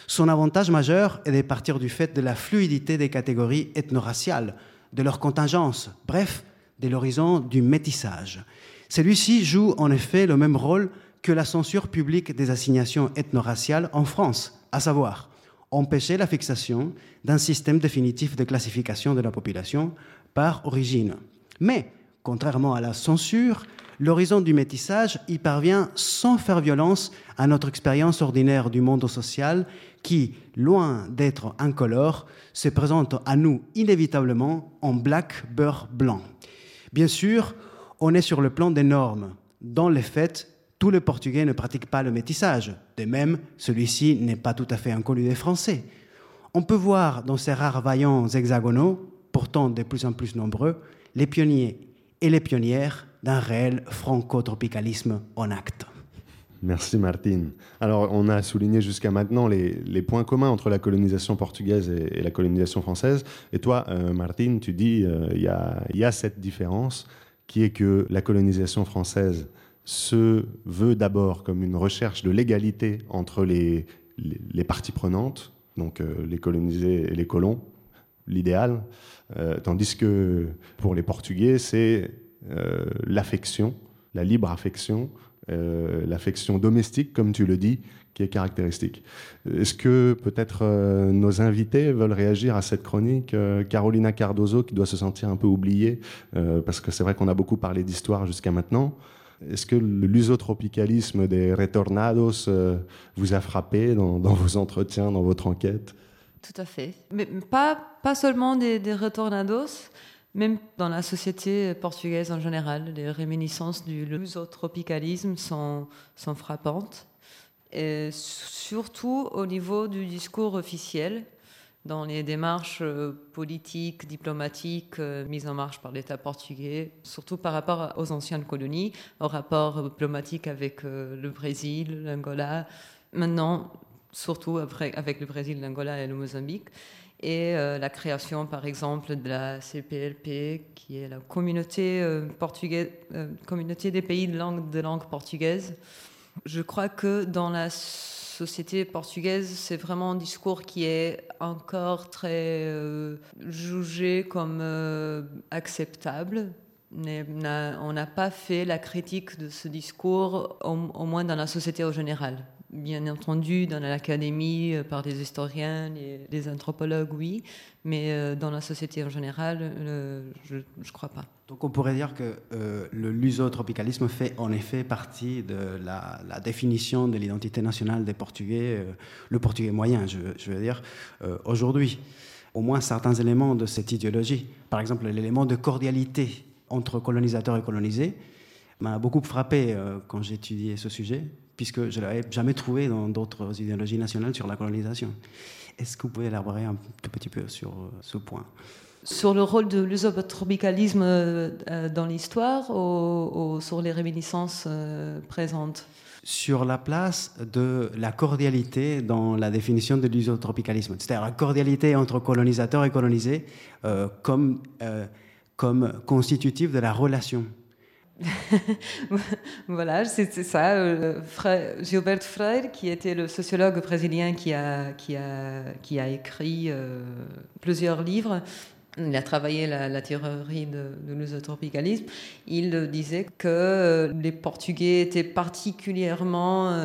Speaker 9: Son avantage majeur est de partir du fait de la fluidité des catégories ethno-raciales, de leur contingence, bref, de l'horizon du métissage. Celui-ci joue en effet le même rôle que la censure publique des assignations ethno-raciales en France, à savoir empêcher la fixation d'un système définitif de classification de la population par origine. Mais, contrairement à la censure, l'horizon du métissage y parvient sans faire violence à notre expérience ordinaire du monde social qui, loin d'être incolore, se présente à nous inévitablement en black beurre blanc. Bien sûr, on est sur le plan des normes. Dans les faits, tous les Portugais ne pratiquent pas le métissage. De même, celui-ci n'est pas tout à fait inconnu des Français. On peut voir dans ces rares vaillants hexagonaux pourtant de plus en plus nombreux, les pionniers et les pionnières d'un réel franco-tropicalisme en acte.
Speaker 1: Merci Martine. Alors on a souligné jusqu'à maintenant les, points communs entre la colonisation portugaise et, la colonisation française. Et toi, euh, Martine, tu dis euh, il y, a cette différence qui est que la colonisation française se veut d'abord comme une recherche de l'égalité entre les, parties prenantes, donc euh, les colonisés et les colons, l'idéal, euh, tandis que pour les Portugais, c'est euh, l'affection, la libre affection, euh, l'affection domestique, comme tu le dis, qui est caractéristique. Est-ce que peut-être nos invités veulent réagir à cette chronique Carolina Cardozo, qui doit se sentir un peu oubliée, parce que c'est vrai qu'on a beaucoup parlé d'histoire jusqu'à maintenant. Est-ce que l'usotropicalisme des retornados vous a frappé dans, vos entretiens, dans votre enquête?
Speaker 11: Tout à fait. Mais pas, pas seulement des, des retornados, même dans la société portugaise en général, les réminiscences du lusotropicalisme sont, sont frappantes. Et surtout au niveau du discours officiel, dans les démarches euh, politiques, diplomatiques euh, mises en marche par l'État portugais, surtout par rapport aux anciennes colonies, au rapport diplomatique avec euh, le Brésil, l'Angola. Maintenant, surtout avec le Brésil, l'Angola et le Mozambique. Et euh, la création, par exemple, de la CPLP, qui est la communauté, euh, portugaise, euh, communauté des pays de langue, portugaise. Je crois que dans la société portugaise, c'est vraiment un discours qui est encore très jugé comme acceptable. On n'a pas fait la critique de ce discours, au moins dans la société en général bien entendu, dans l'académie, euh, par des historiens, les, anthropologues, oui, mais euh, dans la société en général, je ne crois pas.
Speaker 9: Donc on pourrait dire que euh, le lusotropicalisme fait en effet partie de la, définition de l'identité nationale des Portugais, le portugais moyen, je, veux dire, aujourd'hui. Au moins certains éléments de cette idéologie, par exemple l'élément de cordialité entre colonisateurs et colonisés, m'a beaucoup frappé quand étudié ce sujet puisque je ne l'avais jamais trouvé dans d'autres idéologies nationales sur la colonisation. Est-ce que vous pouvez élaborer un tout petit peu sur euh, ce point?
Speaker 11: Sur le rôle de l'usotropicalisme euh, dans l'histoire ou, sur les réminiscences euh, présentes?
Speaker 9: Sur la place de la cordialité dans la définition de l'usotropicalisme, c'est-à-dire la cordialité entre colonisateurs et colonisés comme, comme constitutive de la relation
Speaker 11: voilà, c'est ça. Euh, Gilberto Freire, qui était le sociologue brésilien qui a, écrit euh, plusieurs livres, il a travaillé la, théorie de, de Il disait que euh, les Portugais étaient particulièrement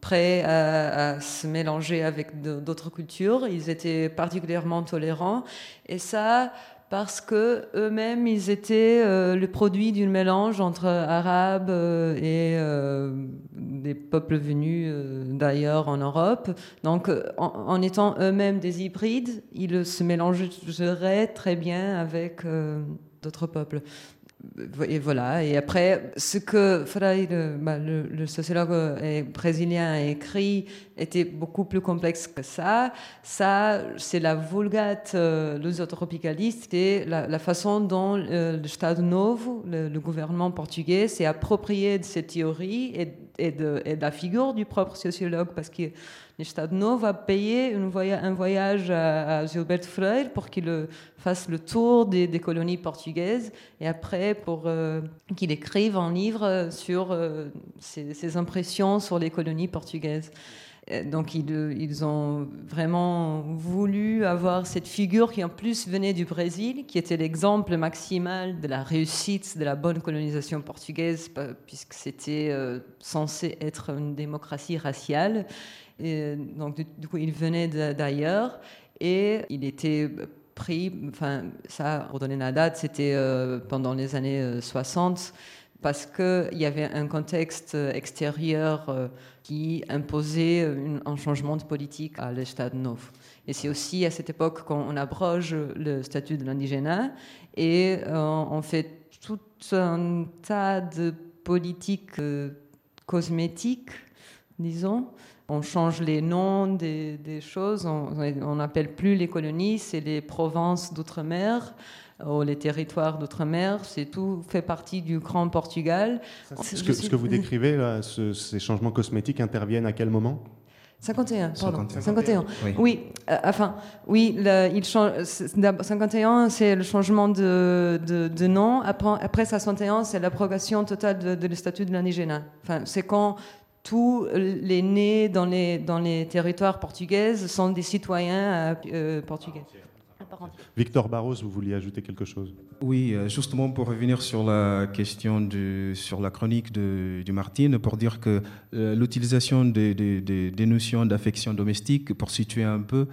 Speaker 11: prêts à, à, se mélanger avec d'autres cultures. Ils étaient particulièrement tolérants. Et ça, parce que eux-mêmes ils étaient euh, le produit d'une mélange entre arabes euh, et euh, des peuples venus d'ailleurs en Europe. Donc en, étant eux-mêmes des hybrides, ils se mélangeraient très bien avec d'autres peuples et voilà. Et après, ce que bah, le, sociologue euh, brésilien, a écrit était beaucoup plus complexe que ça. Ça, c'est la vulgate euh, et la, façon dont euh, le Estado Novo, le, gouvernement portugais, s'est approprié de cette théorie et, et, de, et, de, la figure du propre sociologue, parce que L'État Novo a payé un voyage à, Gilberto Freire pour qu'il fasse le tour des, colonies portugaises et après pour euh, qu'il écrive un livre sur euh, ses, impressions sur les colonies portugaises. Donc ils, ont vraiment voulu avoir cette figure qui en plus venait du Brésil, qui était l'exemple maximal de la réussite de la bonne colonisation portugaise, puisque c'était euh, censé être une démocratie raciale. Donc, du, coup, il venait d'ailleurs. Et il était pris, enfin, ça, pour donner la date, c'était euh, pendant les années 60, euh, parce qu'il y avait un contexte extérieur euh, qui imposait un changement de politique à l'État Nouveau. Et c'est aussi à cette époque qu'on abroge le statut de l'indigénat. Et on fait tout un tas de politiques cosmétiques, disons, on change les noms des, choses, on n'appelle plus les colonies, c'est les provinces d'outre-mer ou les territoires d'outre-mer, c'est tout fait partie du Grand Portugal.
Speaker 1: Ce que, ce que vous décrivez, là, ces changements cosmétiques interviennent à quel moment?
Speaker 11: 51, pardon. 51. Oui, euh, enfin, oui, il change, 51, c'est le changement de, de, nom. Après, après 61, c'est l'abrogation totale de, de le statut de l'indigénat. Enfin, c'est quand tous les nés dans les, dans les territoires portugais sont des citoyens euh, portugais.
Speaker 1: Victor Barros, vous vouliez ajouter quelque chose?
Speaker 3: Oui, euh, justement pour revenir sur la question du, sur la chronique de, du Martine, pour dire que euh, l'utilisation des, des, des, notions d'affection domestique, pour situer un peu,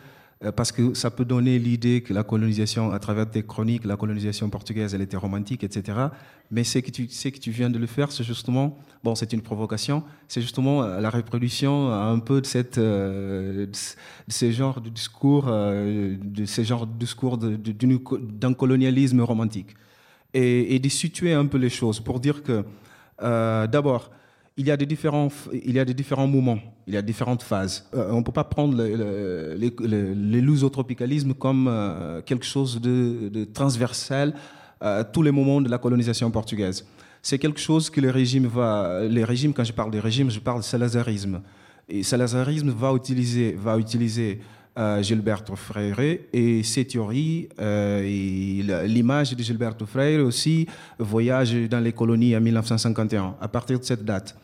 Speaker 3: euh, parce que ça peut donner l'idée que la colonisation, à travers tes chroniques, la colonisation portugaise, elle était romantique, etc. Mais ce que tu, que tu viens de le faire, c'est justement, bon, c'est une provocation, c'est justement euh, la reproduction un peu de cette, euh, de ce genre de discours, de ce genre de discours d'un colonialisme romantique, et, de situer un peu les choses pour dire que, d'abord, il y a des différents, il y a des différents moments, il y a différentes phases. Euh, on ne peut pas prendre le, le, comme euh, quelque chose de, transversal à tous les moments de la colonisation portugaise. C'est quelque chose que le régime va, les régimes, quand je parle de régime, je parle de salazarisme. Et salazarisme va utiliser, va utiliser euh, Gilberto Freire et ses théories, l'image de Gilberto Freire aussi voyage dans les colonies en 1951, à partir de cette date.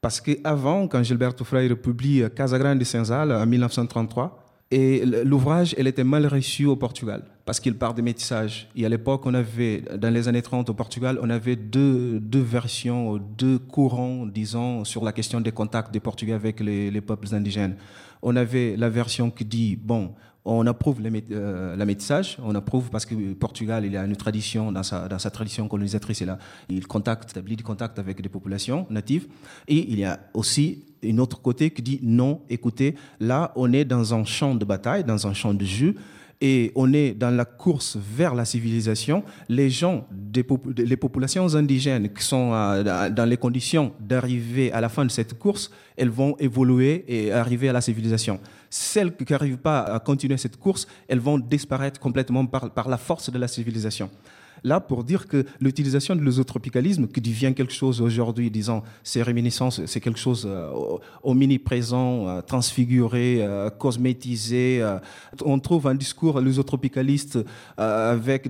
Speaker 3: Parce qu'avant, quand Gilberto Freire publie Casa Grande de Senzal en 1933, et l'ouvrage, elle était mal reçu au Portugal parce qu'il parle de métissage. Et à l'époque, on avait, dans les années 30 au Portugal, on avait deux, deux versions, deux courants, disons, sur la question des contacts des Portugais avec les, les peuples indigènes. On avait la version qui dit, bon, on approuve le euh, métissage, on approuve parce que Portugal, il a une tradition, dans sa, dans sa tradition colonisatrice, il, il contacte, établit des contacts avec des populations natives. Et il y a aussi une autre côté qui dit non, écoutez, là, on est dans un champ de bataille, dans un champ de jeu, et on est dans la course vers la civilisation, les gens, les populations indigènes qui sont dans les conditions d'arriver à la fin de cette course, elles vont évoluer et arriver à la civilisation. Celles qui n'arrivent pas à continuer cette course, elles vont disparaître complètement par, par la force de la civilisation là pour dire que l'utilisation de l'œsotropicalisme, qui devient quelque chose aujourd'hui, disons, ces réminiscences, c'est quelque chose euh, au, mini-présent, euh, transfiguré, euh, cosmétisé. on trouve un discours l'œsotropicaliste avec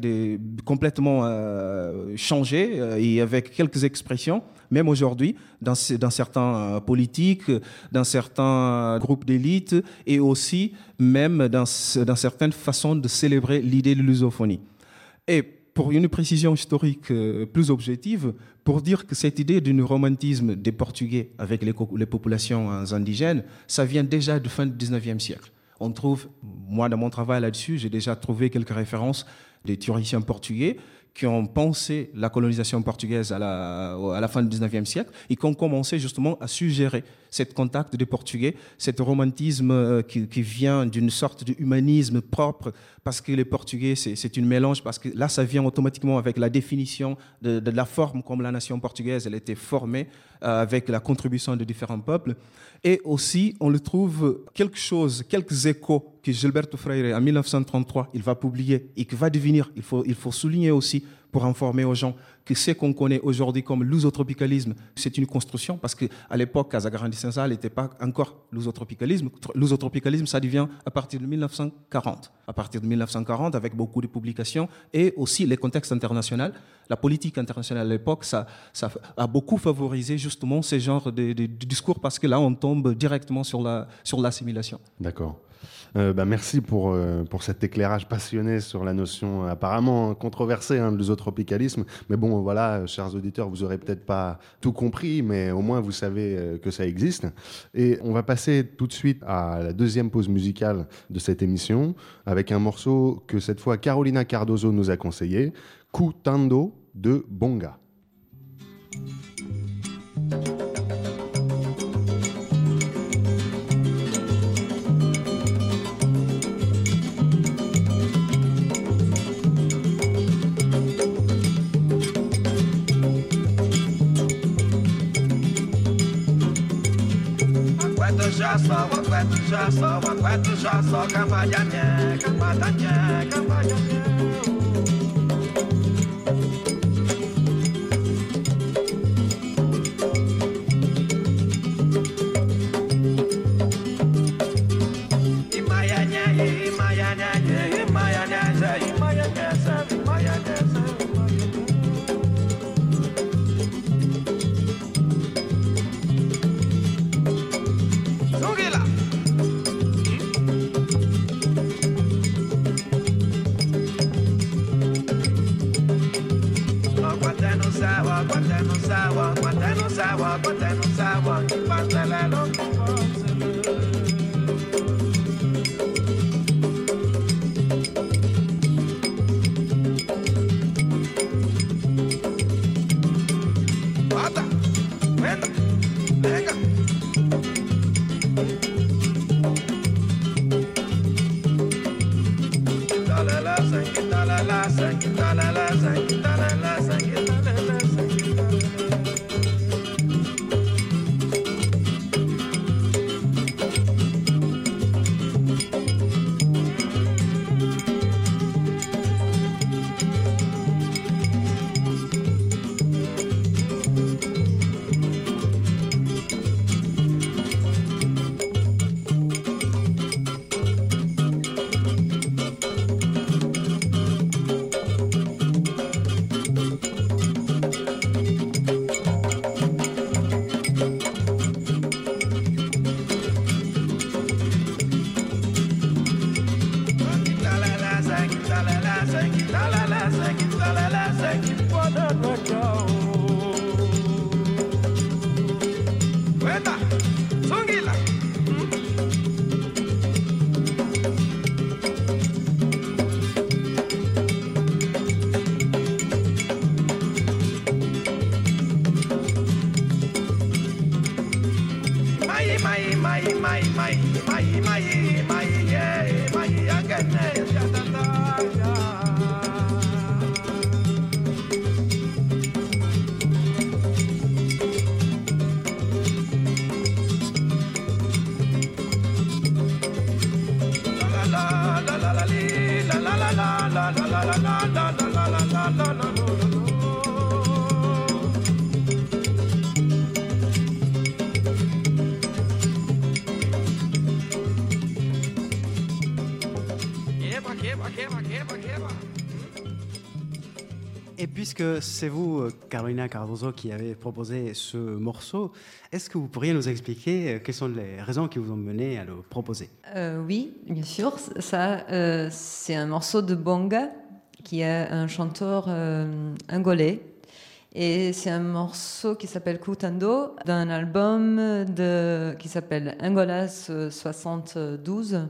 Speaker 3: complètement changé et avec quelques expressions même aujourd'hui, dans, certains politiques, dans certains groupes d'élite, et aussi même dans, dans certaines façons de célébrer l'idée de l'usophonie. Et pour une précision historique euh, plus objective, pour dire que cette idée d'un romantisme des Portugais avec les, populations indigènes, ça vient déjà du fin du 19e siècle. On trouve, moi dans mon travail là-dessus, j'ai déjà trouvé quelques références des théoriciens portugais qui ont pensé la colonisation portugaise à la, à la fin du 19e siècle et qui ont commencé justement à suggérer cet contact des Portugais, cet romantisme euh, qui, qui vient d'une sorte d'humanisme propre, parce que les Portugais, c'est une mélange, parce que là, ça vient automatiquement avec la définition de, de la forme comme la nation portugaise, elle était formée euh, avec la contribution de différents peuples. Et aussi, on le trouve quelque chose, quelques échos que Gilberto Freire, en 1933, il va publier et qui va devenir, il faut, il faut souligner aussi, pour informer aux gens que ce qu'on connaît aujourd'hui comme l'usotropicalisme, c'est une construction, parce qu'à l'époque, Casagrande Saint-Sal n'était pas encore l'usotropicalisme. L'usotropicalisme, ça devient à partir de 1940. À partir de 1940, avec beaucoup de publications, et aussi les contextes internationaux. La politique internationale à l'époque, ça, a beaucoup favorisé justement ces genres de, discours, parce que là, on tombe directement sur l'assimilation.
Speaker 1: La, sur D'accord. Euh, bah, merci pour, euh, pour cet éclairage passionné sur la notion euh, apparemment controversée hein, de l'usotropicalisme. Mais bon, voilà, chers auditeurs, vous aurez peut-être pas tout compris, mais au moins vous savez que ça existe. Et on va passer tout de suite à la deuxième pause musicale de cette émission, avec un morceau que cette fois Carolina Cardozo nous a conseillé, Cutando de Bonga.
Speaker 12: já só o aguete, já só o aguete, já só cambalha minha, cambalha minha, cambalha minha.
Speaker 9: Puisque c'est vous, euh, Carolina Cardozo, qui avez proposé ce morceau, est-ce que vous pourriez nous expliquer euh, quelles sont les raisons qui vous ont mené à le proposer?
Speaker 11: Euh, Oui, bien sûr. Ça, c'est un morceau de Bonga, qui est un chanteur euh, angolais. Et c'est un morceau qui s'appelle Kutando, d'un album qui s'appelle Angolas 72.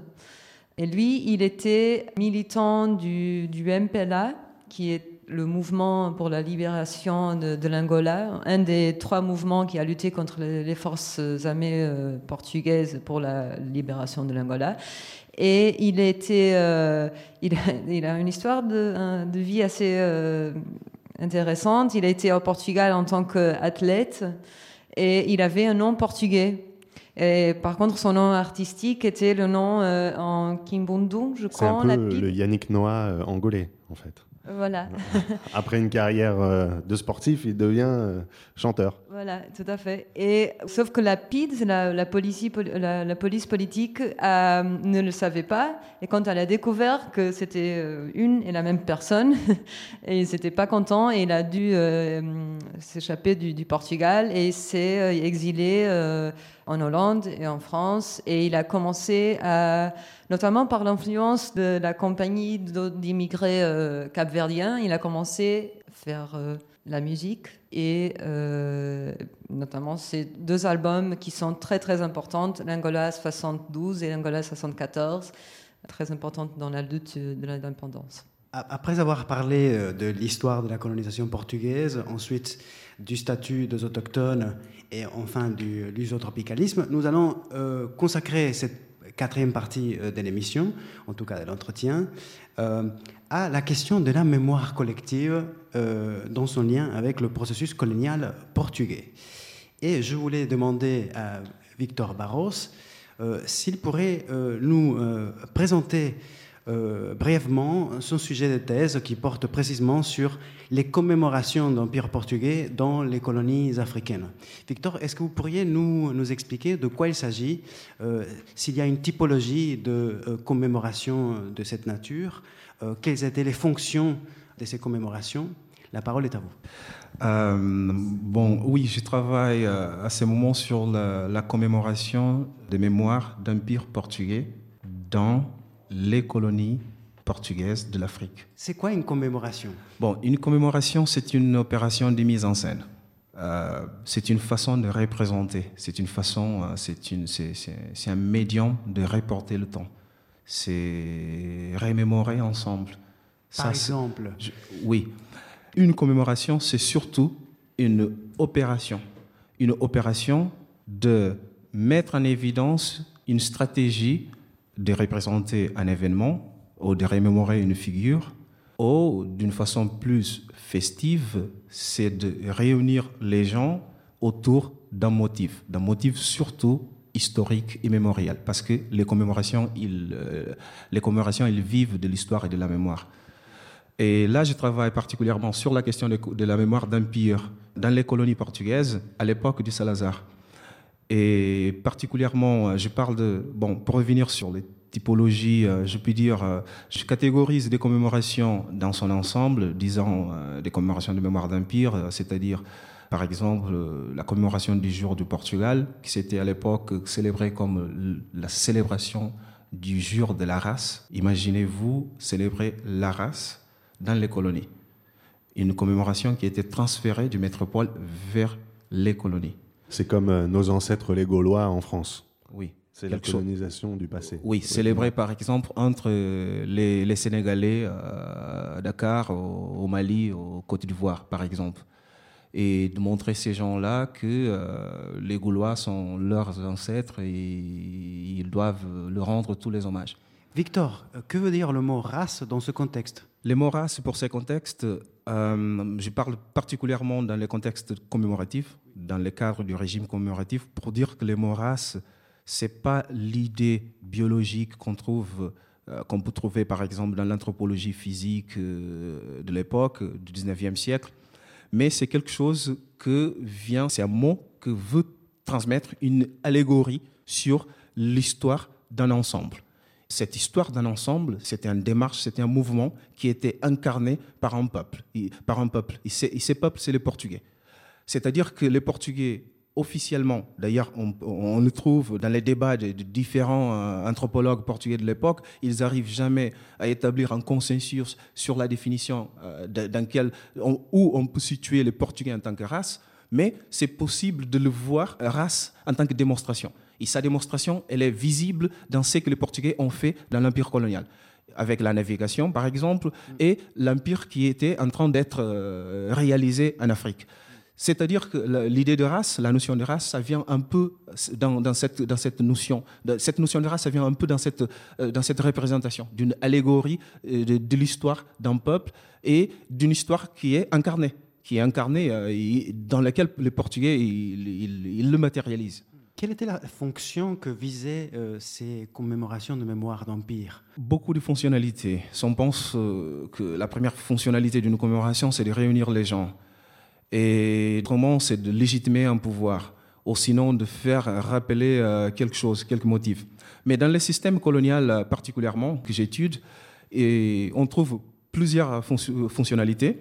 Speaker 11: Et lui, il était militant du, du MPLA, qui est le mouvement pour la libération de, l'Angola, un des trois mouvements qui a lutté contre les, forces armées euh, portugaises pour la libération de l'Angola. Et il, était, euh, il, a, il, a, une histoire de, de vie assez euh, intéressante. Il a été au Portugal en tant qu'athlète et il avait un nom portugais. Et par contre, son nom artistique était le nom en Kimbundu, je crois.
Speaker 1: C'est un peu le Yannick Noah angolais, en fait.
Speaker 11: Voilà.
Speaker 1: Après une carrière euh, de sportif, il devient euh, chanteur.
Speaker 11: Voilà, tout à fait. Et sauf que la PID, la, police, politique, euh, ne le savait pas. Et quand elle a découvert que c'était une et la même personne, et ils n'étaient pas contents, et il a dû s'échapper du, Portugal et s'est exilé en Hollande et en France. Et il a commencé à, notamment par l'influence de la compagnie d'immigrés euh, capverdiens, il a commencé à faire euh, la musique et euh, notamment ces deux albums qui sont très très importantes, l'Angola 72 et l'Angola 74, très importantes dans la lutte de l'indépendance.
Speaker 9: Après avoir parlé de l'histoire de la colonisation portugaise, ensuite du statut des autochtones et enfin du lusotropicalisme, nous allons euh, consacrer cette quatrième partie euh, de l'émission, en tout cas de l'entretien, euh, à la question de la mémoire collective dans son lien avec le processus colonial portugais. Et je voulais demander à Victor Barros s'il pourrait nous présenter euh, brièvement son sujet de thèse qui porte précisément sur les commémorations d'Empire portugais dans les colonies africaines. Victor, est-ce que vous pourriez nous, nous expliquer de quoi il s'agit, euh, s'il y a une typologie de euh, commémoration de cette nature, quelles étaient les fonctions de ces commémorations? La parole est à vous.
Speaker 3: bon, oui, je travaille à ce moment sur la, la commémoration des mémoires d'Empire portugais dans les colonies portugaises de l'Afrique.
Speaker 9: C'est quoi une commémoration?
Speaker 3: Bon, une commémoration, c'est une opération de mise en scène. Euh, c'est une façon de représenter, c'est une façon, euh, c'est un médium de reporter le temps. C'est remémorer ensemble.
Speaker 9: Par exemple
Speaker 3: Oui. Une commémoration, c'est surtout une opération. Une opération de mettre en évidence une stratégie de représenter un événement ou de remémorer une figure, ou d'une façon plus festive, c'est de réunir les gens autour d'un motif, d'un motif surtout historique et mémorial, parce que les commémorations, ils, euh, les commémorations, ils vivent de l'histoire et de la mémoire. Et là, je travaille particulièrement sur la question de, la mémoire d'empire dans les colonies portugaises à l'époque du Salazar. Et particulièrement, euh, je parle de, bon, pour revenir sur les typologies, euh, je puis dire, je catégorise des commémorations dans son ensemble, disons des commémorations de mémoire d'empire, c'est-à-dire, par exemple, la commémoration du jour du Portugal, qui s'était à l'époque célébrée comme la célébration du jour de la race. Imaginez-vous célébrer la race dans les colonies. Une commémoration qui était transférée du métropole vers les colonies.
Speaker 1: C'est comme euh, nos ancêtres les Gaulois en France.
Speaker 3: Oui.
Speaker 1: C'est la colonisation du passé.
Speaker 3: Oui, célébré par exemple entre euh, les, Sénégalais euh, à Dakar, au, Mali, au Côte d'Ivoire, par exemple. Et de montrer ces gens-là que les Gaulois sont leurs ancêtres et ils doivent leur rendre tous les hommages.
Speaker 9: Victor, que veut dire le mot race dans ce contexte?
Speaker 3: Les mots race, pour ces contextes, je parle particulièrement dans les contextes commémoratifs, dans le cadre du régime commémoratif pour dire que les mots races, c'est pas l'idée biologique qu'on trouve, euh, qu'on peut trouver par exemple dans l'anthropologie physique euh, de l'époque, du 19e siècle, mais c'est quelque chose que vient, c'est un mot que veut transmettre une allégorie sur l'histoire d'un ensemble. Cette histoire d'un ensemble, c'était une démarche, c'était un mouvement qui était incarné par un peuple. par un peuple. Et, ces peuples, c'est les Portugais. C'est-à-dire que les Portugais, officiellement, d'ailleurs, on, le trouve dans les débats de, différents euh, anthropologues portugais de l'époque, ils n'arrivent jamais à établir un consensus sur la définition euh, dans quel, où on peut situer les Portugais en tant que race, mais c'est possible de le voir race en tant que démonstration. Et sa démonstration, elle est visible dans ce que les Portugais ont fait dans l'Empire colonial avec la navigation, par exemple, et l'empire qui était en train d'être euh, réalisé en Afrique. C'est-à-dire que l'idée de race, la notion de race, ça vient un peu dans, cette, dans cette notion. Cette notion de race, ça vient un peu dans cette, euh, dans cette représentation d'une allégorie euh, de, l'histoire d'un peuple et d'une histoire qui est incarnée, qui est incarnée, dans laquelle les Portugais, ils le matérialisent.
Speaker 9: Quelle était la fonction que visaient euh, ces commémorations de mémoire d'Empire?
Speaker 3: Beaucoup de fonctionnalités. On pense euh, que la première fonctionnalité d'une commémoration, c'est de réunir les gens. Et autrement, c'est de légitimer un pouvoir, ou sinon de faire rappeler euh, quelque chose, quelques motifs. Mais dans le système colonial particulièrement que j'étude, on trouve plusieurs fonctionnalités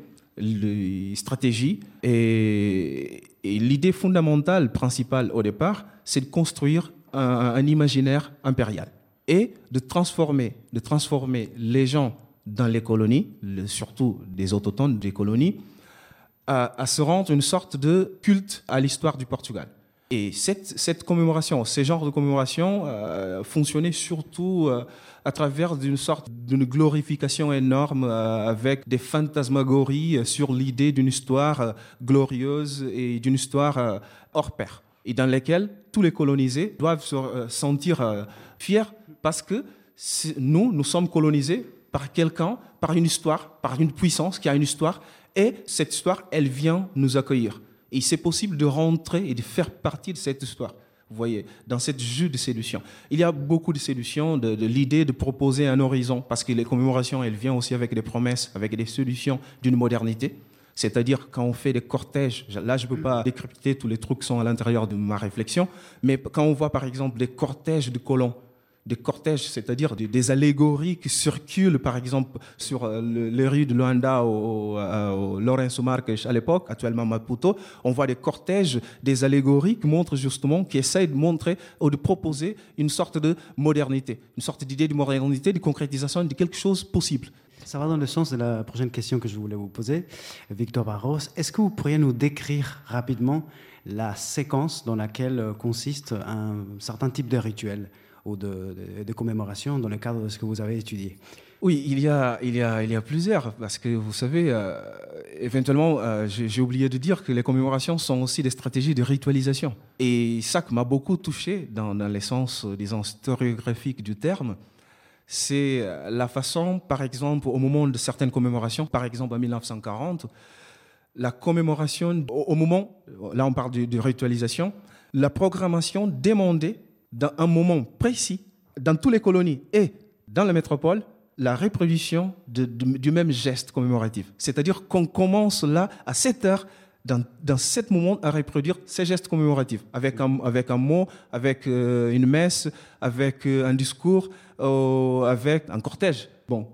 Speaker 3: stratégies et l'idée fondamentale, principale au départ, c'est de construire un, imaginaire impérial et de transformer, de transformer les gens dans les colonies, surtout des autochtones des colonies, à, se rendre une sorte de culte à l'histoire du Portugal. Et cette, commémoration, ces genres de commémoration euh, fonctionnaient surtout euh, à travers d'une sorte d'une glorification énorme euh, avec des fantasmagories sur l'idée d'une histoire glorieuse et d'une histoire hors pair, et dans laquelle tous les colonisés doivent se sentir fiers parce que nous, nous sommes colonisés par quelqu'un, par une histoire, par une puissance qui a une histoire, et cette histoire, elle vient nous accueillir. Et c'est possible de rentrer et de faire partie de cette histoire. Vous voyez, dans cette jeu de séduction. Il y a beaucoup de séduction, de, l'idée de proposer un horizon, parce que les commémorations, elles viennent aussi avec des promesses, avec des solutions d'une modernité. C'est-à-dire quand on fait des cortèges, là je ne peux pas décrypter tous les trucs qui sont à l'intérieur de ma réflexion, mais quand on voit par exemple des cortèges de colons des cortèges, c'est-à-dire des, allégories qui circulent, par exemple, sur euh, les rues de Luanda au, au, Lourenço Marques à l'époque, actuellement Maputo. On voit des cortèges, des allégories qui montrent justement, qui essayent de montrer ou de proposer une sorte de modernité, une sorte d'idée de modernité, de concrétisation de quelque chose possible.
Speaker 9: Ça va dans le sens de la prochaine question que je voulais vous poser, Victor Barros. Est-ce que vous pourriez nous décrire rapidement la séquence dans laquelle consiste un certain type de rituel? Ou de, de, commémoration dans le cadre de ce que vous avez étudié
Speaker 3: oui, il y a, il y a, il y a plusieurs, parce que vous savez, euh, éventuellement, euh, j'ai oublié de dire que les commémorations sont aussi des stratégies de ritualisation. Et ça qui m'a beaucoup touché dans, dans l'essence, disons, historiographique du terme, c'est euh, la façon, par exemple, au moment de certaines commémorations, par exemple en 1940, la commémoration, au, moment, là on parle de, de ritualisation, la programmation demandait dans un moment précis, dans toutes les colonies et dans la métropole, la reproduction du même geste commémoratif. C'est-à-dire qu'on commence là, à 7 heures, dans, dans ce moment, à reproduire ces gestes commémoratifs, avec un, avec un mot, avec euh, une messe, avec euh, un discours, euh, avec un cortège. Bon,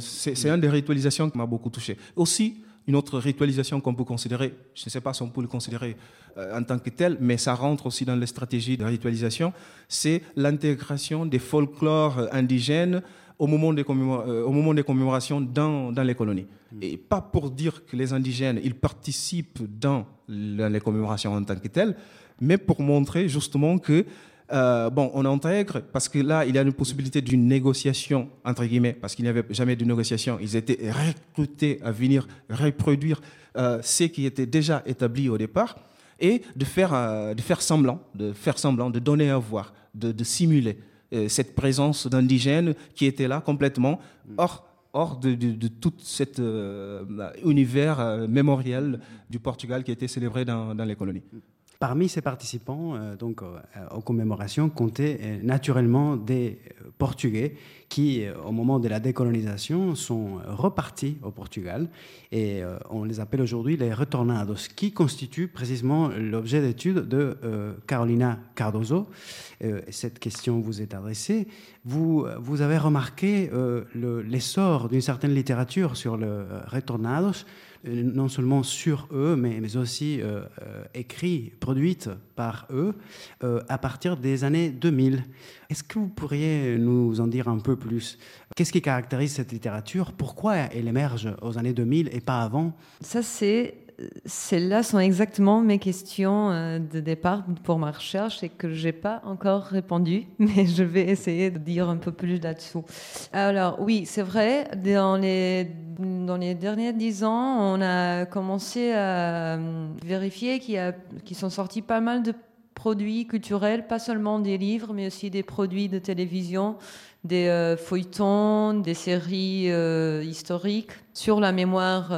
Speaker 3: c'est une des ritualisations qui m'a beaucoup touché. Aussi, une autre ritualisation qu'on peut considérer, je ne sais pas si on peut le considérer euh, en tant que tel, mais ça rentre aussi dans les stratégies de ritualisation, c'est l'intégration des folklores indigènes au moment des, euh, au moment des commémorations dans, dans, les colonies. Mm. Et pas pour dire que les indigènes, ils participent dans, dans les commémorations en tant que telles, mais pour montrer justement que euh, bon, on intègre parce que là, il y a une possibilité d'une négociation, entre guillemets, parce qu'il n'y avait jamais de négociation. Ils étaient recrutés à venir reproduire euh, ce qui était déjà établi au départ et de faire, euh, de faire semblant, de faire semblant, de donner à voir, de, simuler cette présence d'indigènes qui étaient là complètement hors hors de, tout cet univers mémoriel du Portugal qui était célébré dans les colonies.
Speaker 9: Parmi ces participants euh, donc, euh, aux commémorations comptaient euh, naturellement des Portugais qui, au moment de la décolonisation, sont repartis au Portugal et on les appelle aujourd'hui les retornados, qui constituent précisément l'objet d'étude de Carolina Cardozo. cette question vous est adressée. Vous, vous avez remarqué l'essor d'une certaine littérature sur le retornados euh, non seulement sur eux, mais, mais aussi euh, euh, écrit, produite par eux, à partir des années 2000. Est-ce que vous pourriez nous en dire un peu plus? Qu'est-ce qui caractérise cette littérature? Pourquoi elle émerge aux années 2000 et pas avant?
Speaker 11: Ça, c'est celles-là sont exactement mes questions euh, de départ pour ma recherche et que j'ai pas encore répondu, mais je vais essayer de dire un peu plus là-dessous. Alors oui, c'est vrai, dans les, dans les derniers dix ans, on a commencé à euh, vérifier qu'il sont sortis pas mal de produits culturels, pas seulement des livres, mais aussi des produits de télévision, des euh, feuilletons, des séries historiques sur la mémoire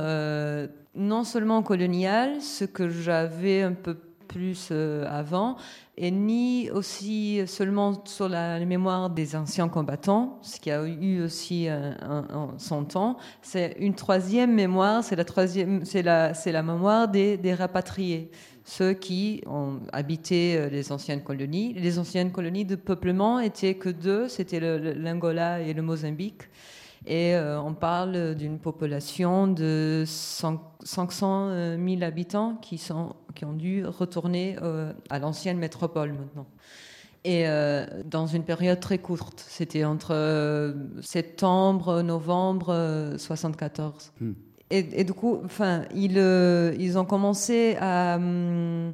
Speaker 11: non seulement colonial, ce que j'avais un peu plus euh, avant, et ni aussi seulement sur la mémoire des anciens combattants, ce qui a eu aussi son temps. C'est une troisième mémoire, c'est la troisième, c'est la, c'est la mémoire des, des rapatriés, ceux qui ont habité euh, les anciennes colonies. Les anciennes colonies de peuplement étaient que deux, c'était l'Angola et le Mozambique. Et euh, on parle d'une population de 500 000 euh, habitants qui, sont, qui ont dû retourner euh, à l'ancienne métropole maintenant. Et dans une période très courte, c'était entre septembre, novembre 74. Hmm. Et, et, du coup, enfin, ils, ils ont commencé à hum,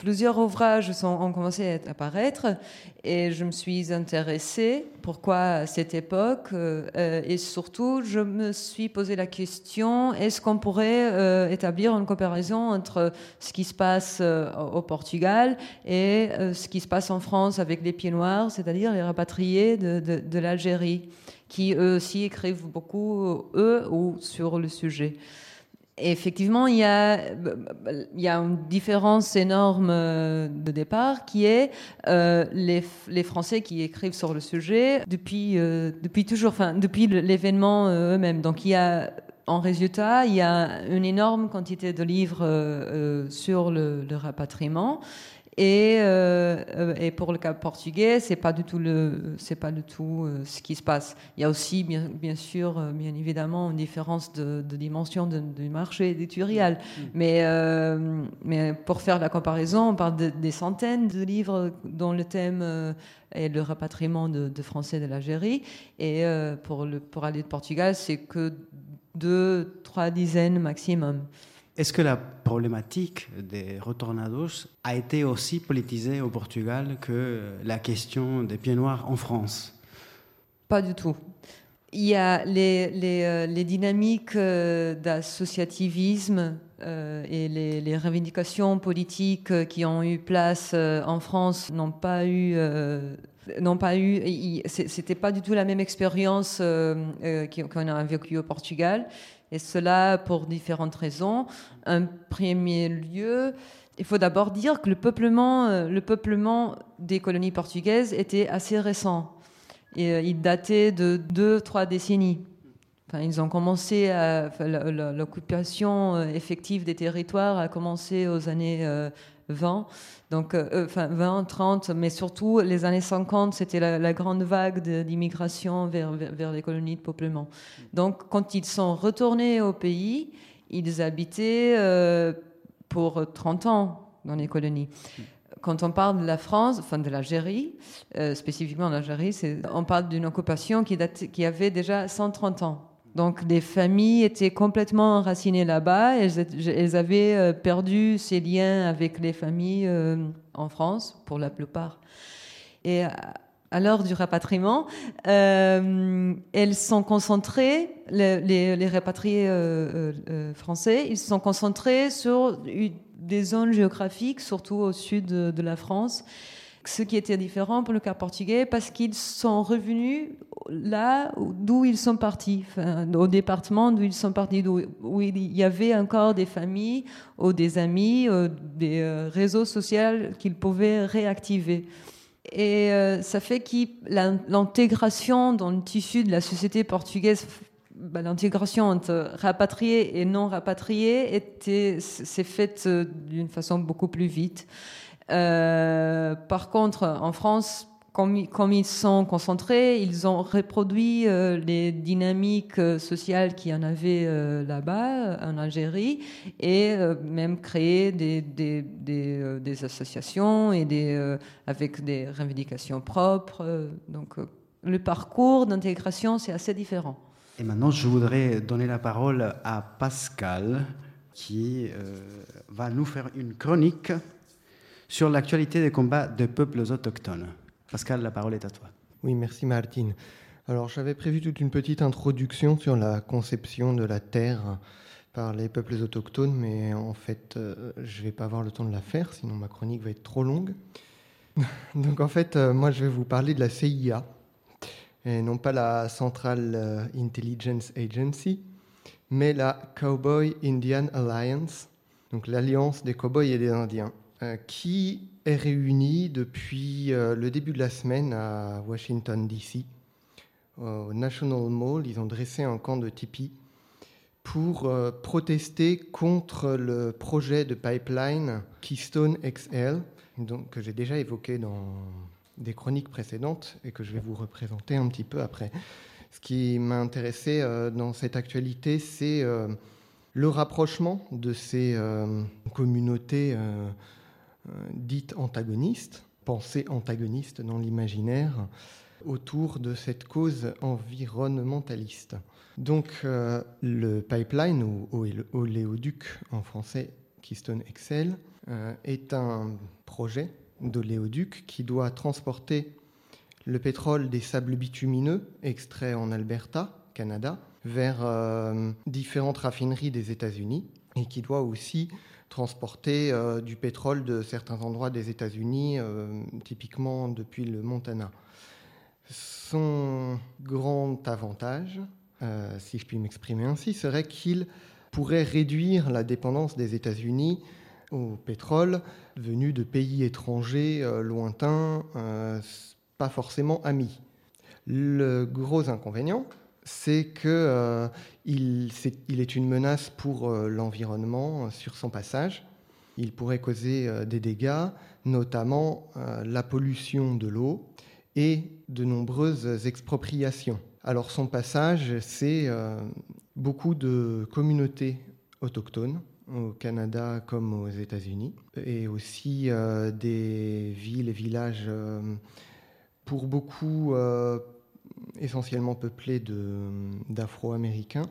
Speaker 11: plusieurs ouvrages ont commencé à apparaître et je me suis intéressée pourquoi à cette époque euh, et surtout je me suis posé la question est-ce qu'on pourrait euh, établir une comparaison entre ce qui se passe euh, au Portugal et ce qui se passe en France avec les pieds noirs, c'est-à-dire les rapatriés de, de l'Algérie qui eux aussi écrivent beaucoup eux ou sur le sujet? Effectivement, il y, a, une différence énorme euh, de départ qui est euh, les, Français qui écrivent sur le sujet depuis, euh, depuis toujours, enfin, depuis l'événement eux-mêmes. Donc, il y a en résultat, il y a une énorme quantité de livres sur le rapatriement. Et, euh, et, pour le cas portugais, c'est pas du tout le, c'est pas du tout euh, ce qui se passe. Il y a aussi bien, bien sûr, euh, bien évidemment, une différence de, de dimension du marché éditorial. Mm. Mais, mais pour faire la comparaison, on parle de, des centaines de livres dont le thème est le rapatriement de, de Français de l'Algérie. Et pour, le, pour aller de Portugal, c'est que deux, trois dizaines maximum.
Speaker 9: Est-ce que la problématique des retornados a été aussi politisée au Portugal que la question des pieds noirs en France
Speaker 11: Pas du tout. Il y a les, les, euh, les dynamiques euh, d'associativisme euh, et les, les, revendications politiques qui ont eu place en France n'ont pas eu n'ont pas eu, c'était pas du tout la même expérience qu'on a vécue au Portugal. Et cela pour différentes raisons. Un premier lieu, il faut d'abord dire que le peuplement, euh, le peuplement des colonies portugaises était assez récent. Et, euh, il datait de deux, trois décennies. Enfin, ils ont commencé l'occupation euh, effective des territoires a commencé aux années 20, donc enfin 20, 30, mais surtout les années 50, c'était la, grande vague d'immigration vers, vers, les colonies de peuplement. Donc quand ils sont retournés au pays, ils habitaient pour 30 ans dans les colonies. Quand on parle de la France, enfin de l'Algérie, euh, spécifiquement l'Algérie, on parle d'une occupation qui, qui avait déjà 130 ans. Donc les familles étaient complètement enracinées là-bas. Elles, avaient euh, perdu ces liens avec les familles euh, en France, pour la plupart. Et à l'heure du rapatriement, euh, elles sont concentrées, les, rapatriés français, ils sont concentrés sur des zones géographiques, surtout au sud de, la France, ce qui était différent pour le cas portugais parce qu'ils sont revenus là d'où ils sont partis, au département d'où ils sont partis, où il y avait encore des familles ou des amis, des réseaux sociaux qu'ils pouvaient réactiver. Et euh, ça fait que l'intégration dans le tissu de la société portugaise, bah, l'intégration entre rapatriés et non rapatriés, s'est faite euh, d'une façon beaucoup plus vite. Euh, par contre, en France, comme, ils sont concentrés, ils ont reproduit euh, les dynamiques euh, sociales qu'il y en avait là-bas, en Algérie, et même créé des, associations et avec des revendications propres. donc, le parcours d'intégration, c'est assez différent.
Speaker 9: Et maintenant, je voudrais donner la parole à Pascal qui va nous faire une chronique sur l'actualité des combats des peuples autochtones. Pascal, la parole est à toi.
Speaker 13: Oui, merci Martine. Alors j'avais prévu toute une petite introduction sur la conception de la Terre par les peuples autochtones, mais en fait euh, je ne vais pas avoir le temps de la faire, sinon ma chronique va être trop longue. Donc en fait, euh, moi je vais vous parler de la CIA, et non pas la Central euh, Intelligence Agency, mais la Cowboy Indian Alliance, donc l'alliance des cowboys et des Indiens. Euh, qui est réuni depuis euh, le début de la semaine à Washington, D.C. Au National Mall, ils ont dressé un camp de tipi pour euh, protester contre le projet de pipeline Keystone XL, que j'ai déjà évoqué dans des chroniques précédentes et que je vais vous représenter un petit peu après. Ce qui m'a intéressé dans cette actualité, c'est le rapprochement de ces communautés euh, dite antagoniste, pensée antagoniste dans l'imaginaire, autour de cette cause environnementaliste. Donc euh, le pipeline, ou oléoduc en français, Keystone XL, euh, est un projet d'oléoduc qui doit transporter le pétrole des sables bitumineux extraits en Alberta, Canada, vers différentes raffineries des États-Unis et qui doit aussi transporter euh, du pétrole de certains endroits des États-Unis, euh, typiquement depuis le Montana. Son grand avantage, euh, si je puis m'exprimer ainsi, serait qu'il pourrait réduire la dépendance des États-Unis au pétrole venu de pays étrangers lointains, pas forcément amis. Le gros inconvénient, c'est qu'il euh, est, une menace pour euh, l'environnement euh, sur son passage. Il pourrait causer des dégâts, notamment la pollution de l'eau et de nombreuses expropriations. Alors son passage, c'est beaucoup de communautés autochtones au Canada comme aux États-Unis, et aussi des villes et villages pour beaucoup essentiellement peuplé d'Afro-Américains,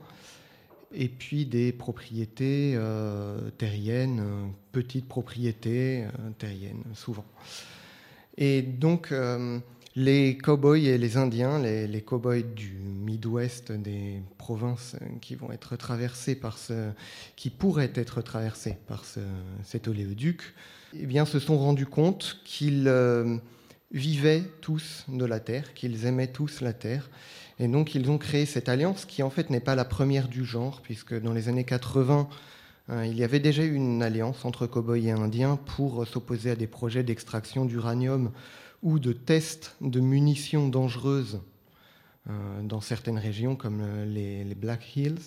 Speaker 13: et puis des propriétés euh, terriennes, petites propriétés euh, terriennes, souvent. Et donc, euh, les cow-boys et les Indiens, les, les cow-boys du Midwest, des provinces qui vont être traversées par ce, qui pourraient être traversées par ce, cet oléoduc, eh bien, se sont rendus compte qu'ils vivaient tous de la terre, qu'ils aimaient tous la terre. Et donc ils ont créé cette alliance qui en fait n'est pas la première du genre, puisque dans les années 80, hein, il y avait déjà eu une alliance entre cow-boys et indiens pour s'opposer à des projets d'extraction d'uranium ou de tests de munitions dangereuses euh, dans certaines régions comme les, les Black Hills.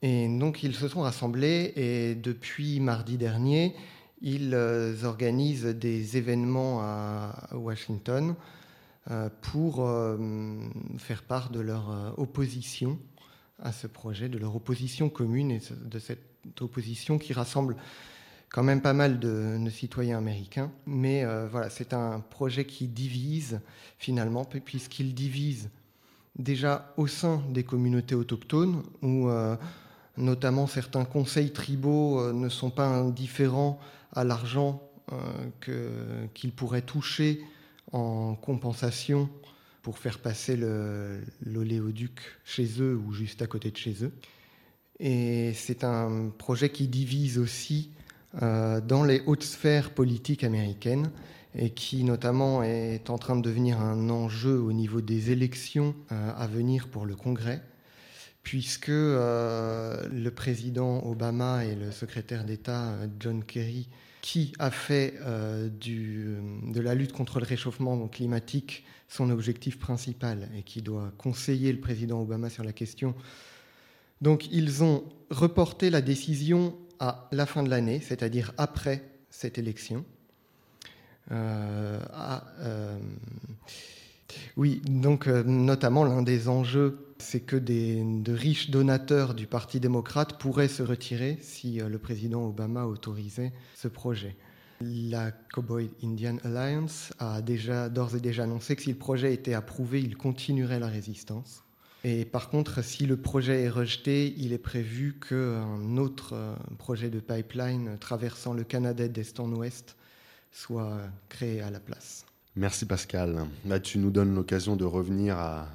Speaker 13: Et donc ils se sont rassemblés et depuis mardi dernier, ils euh, organisent des événements à Washington euh, pour euh, faire part de leur opposition à ce projet, de leur opposition commune et de cette opposition qui rassemble quand même pas mal de, citoyens américains. Mais voilà, c'est un projet qui divise finalement, puisqu'il divise déjà au sein des communautés autochtones, où notamment certains conseils tribaux ne sont pas indifférents à l'argent euh, qu'ils pourraient toucher en compensation pour faire passer l'oléoduc chez eux ou juste à côté de chez eux. Et c'est un projet qui divise aussi euh, dans les hautes sphères politiques américaines et qui notamment est en train de devenir un enjeu au niveau des élections euh, à venir pour le Congrès, puisque le président Obama et le secrétaire d'État John Kerry qui a fait euh, de la lutte contre le réchauffement climatique son objectif principal et qui doit conseiller le président Obama sur la question. Donc ils ont reporté la décision à la fin de l'année, c'est-à-dire après cette élection. Euh, euh, oui, donc notamment l'un des enjeux c'est que des, de riches donateurs du Parti démocrate pourraient se retirer si euh, le président Obama autorisait ce projet. La Cowboy Indian Alliance a déjà d'ores et déjà annoncé que si le projet était approuvé, il continuerait la résistance. Et par contre, si le projet est rejeté, il est prévu qu'un autre projet de pipeline traversant le Canada d'est en ouest soit créé à la place.
Speaker 1: Merci Pascal. Là, tu nous donnes l'occasion de revenir à,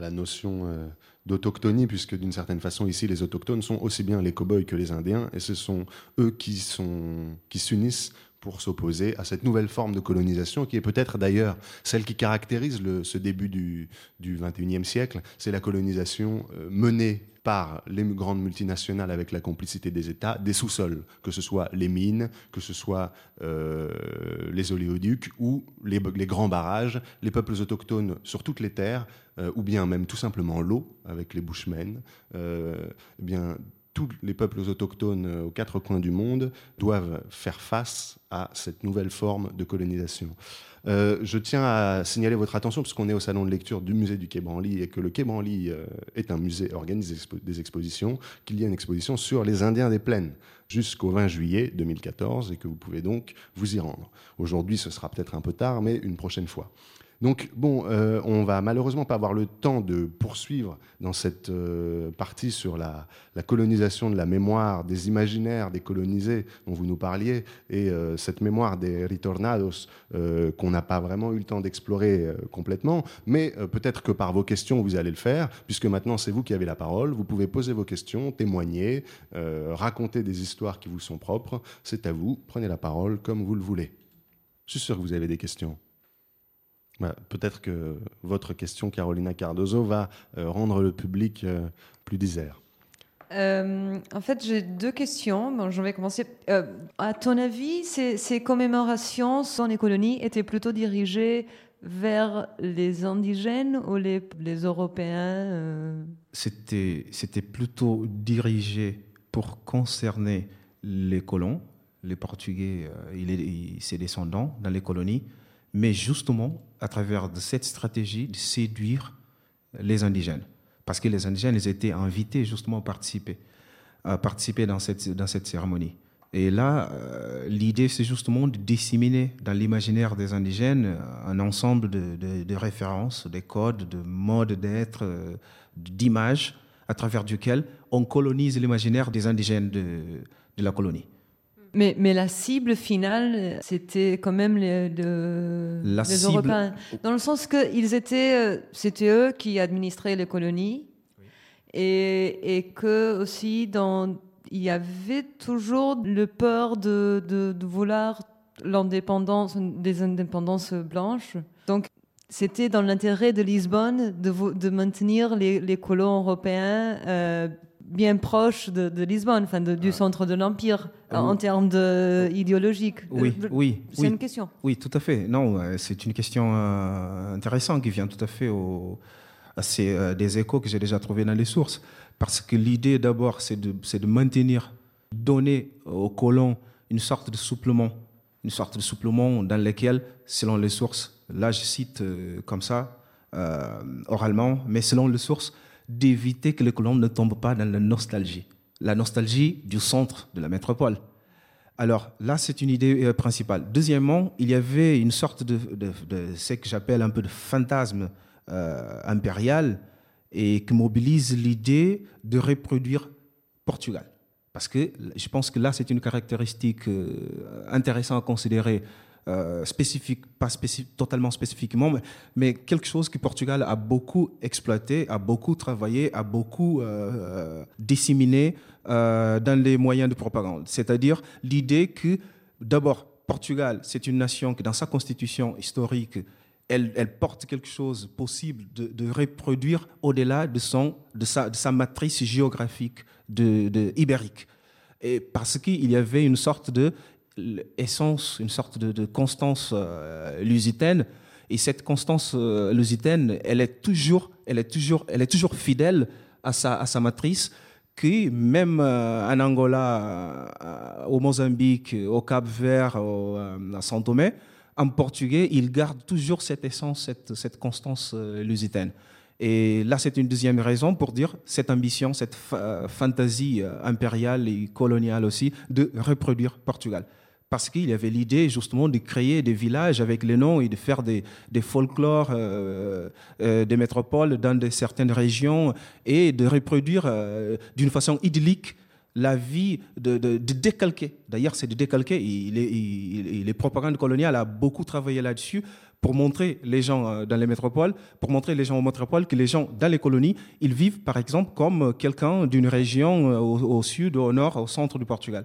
Speaker 1: la notion euh, d'autochtonie, puisque d'une certaine façon, ici, les autochtones sont aussi bien les cow-boys que les Indiens, et ce sont eux qui s'unissent pour s'opposer à cette nouvelle forme de colonisation qui est peut-être d'ailleurs celle qui caractérise ce début du, du 21e siècle. C'est la colonisation euh, menée par les grandes multinationales avec la complicité des États des sous-sols, que ce soit les mines, que ce soit euh, les oléoducs ou les, grands barrages, les peuples autochtones sur toutes les terres, euh, ou bien même tout simplement l'eau avec les bushmen, eh bien tous les peuples autochtones euh, aux quatre coins du monde doivent faire face à cette nouvelle forme de colonisation. Euh, je tiens à signaler votre attention, puisqu'on est au salon de lecture du musée du Quai Branly et que le Quai Branly euh, est un musée, organise des expositions, qu'il y a une exposition sur les Indiens des plaines jusqu'au 20 juillet 2014 et que vous pouvez donc vous y rendre. Aujourd'hui, ce sera peut-être un peu tard, mais une prochaine fois. Donc bon, euh, on va malheureusement pas avoir le temps de poursuivre dans cette euh, partie sur la, colonisation de la mémoire, des imaginaires des colonisés dont vous nous parliez, et euh, cette mémoire des ritornados qu'on n'a pas vraiment eu le temps d'explorer complètement, mais peut-être que par vos questions vous allez le faire, puisque maintenant c'est vous qui avez la parole, vous pouvez poser vos questions, témoigner, raconter des histoires qui vous sont propres, c'est à vous, prenez la parole comme vous le voulez. Je suis sûr que vous avez des questions. Bah, peut-être que votre question, Carolina Cardozo, va euh, rendre le public euh, plus disert.
Speaker 11: Euh, en fait, j'ai deux questions. Bon, je vais commencer. à ton avis, ces, commémorations dans les colonies étaient plutôt dirigées vers les indigènes ou les, les Européens
Speaker 3: C'était plutôt dirigé pour concerner les colons, les Portugais et ses descendants dans les colonies mais justement à travers de cette stratégie de séduire les indigènes. Parce que les indigènes ils étaient invités justement à participer, à participer dans cette, dans cette cérémonie. Et là, euh, l'idée, c'est justement de disséminer dans l'imaginaire des indigènes un ensemble de, de, références, des codes, de modes d'être, euh, d'images, à travers duquel on colonise l'imaginaire des indigènes de, de la colonie.
Speaker 11: Mais, mais, la cible finale, c'était quand même les, les Européens. Dans le sens que ils étaient, euh, c'était eux qui administraient les colonies. Et, et, que aussi, dans, il y avait toujours le peur de, de, de vouloir l'indépendance, des indépendances blanches. Donc, c'était dans l'intérêt de Lisbonne de, de maintenir les, les colons européens euh, bien proche de, Lisbonne, enfin du centre de l'Empire, ah en termes de, idéologiques.
Speaker 3: Oui, oui.
Speaker 11: C'est une question.
Speaker 3: Oui, tout à fait. Non, euh, c'est une question euh, intéressante qui vient tout à fait au, à ces, euh, des échos que j'ai déjà trouvés dans les sources. Parce que l'idée, d'abord, c'est de, de maintenir, donner aux colons une sorte de supplément, une sorte de supplément dans lequel, selon les sources, là je cite comme ça, oralement, mais selon les sources, d'éviter que les colons ne tombent pas dans la nostalgie, la nostalgie du centre de la métropole. Alors là, c'est une idée euh, principale. Deuxièmement, il y avait une sorte de, ce que j'appelle un peu de fantasme euh, impérial et qui mobilise l'idée de reproduire Portugal. Parce que je pense que là, c'est une caractéristique euh, intéressante à considérer euh, spécifique, pas totalement spécifiquement, mais, quelque chose que Portugal a beaucoup exploité, a beaucoup travaillé, a beaucoup euh, euh, disséminé dans les moyens de propagande. C'est-à-dire l'idée que, d'abord, Portugal, c'est une nation qui, dans sa constitution historique, elle, porte quelque chose possible de, reproduire au-delà de, son, de, sa, de sa matrice géographique de ibérique. Et parce qu'il y avait une sorte de essence, une sorte de, constance euh, lusitaine. Et cette constance euh, lusitaine, elle est toujours, elle est toujours, elle est toujours fidèle à sa, matrice, qui même euh, en Angola, au Mozambique, au Cap-Vert, à Saint Tomé, en portugais, il garde toujours cette essence, cette, constance lusitaine. Et là, c'est une deuxième raison pour dire cette ambition, cette fantaisie impériale et coloniale aussi de reproduire Portugal parce qu'il y avait l'idée justement de créer des villages avec les noms et de faire des, des folklores euh, euh, des métropoles dans certaines régions et de reproduire euh, d'une façon idyllique la vie de, décalquer. D'ailleurs, c'est de décalquer. Les propagandes coloniales a beaucoup travaillé là-dessus pour montrer les gens dans les métropoles, pour montrer les gens aux métropoles que les gens dans les colonies, ils vivent par exemple comme quelqu'un d'une région au, sud, au nord, au centre du Portugal.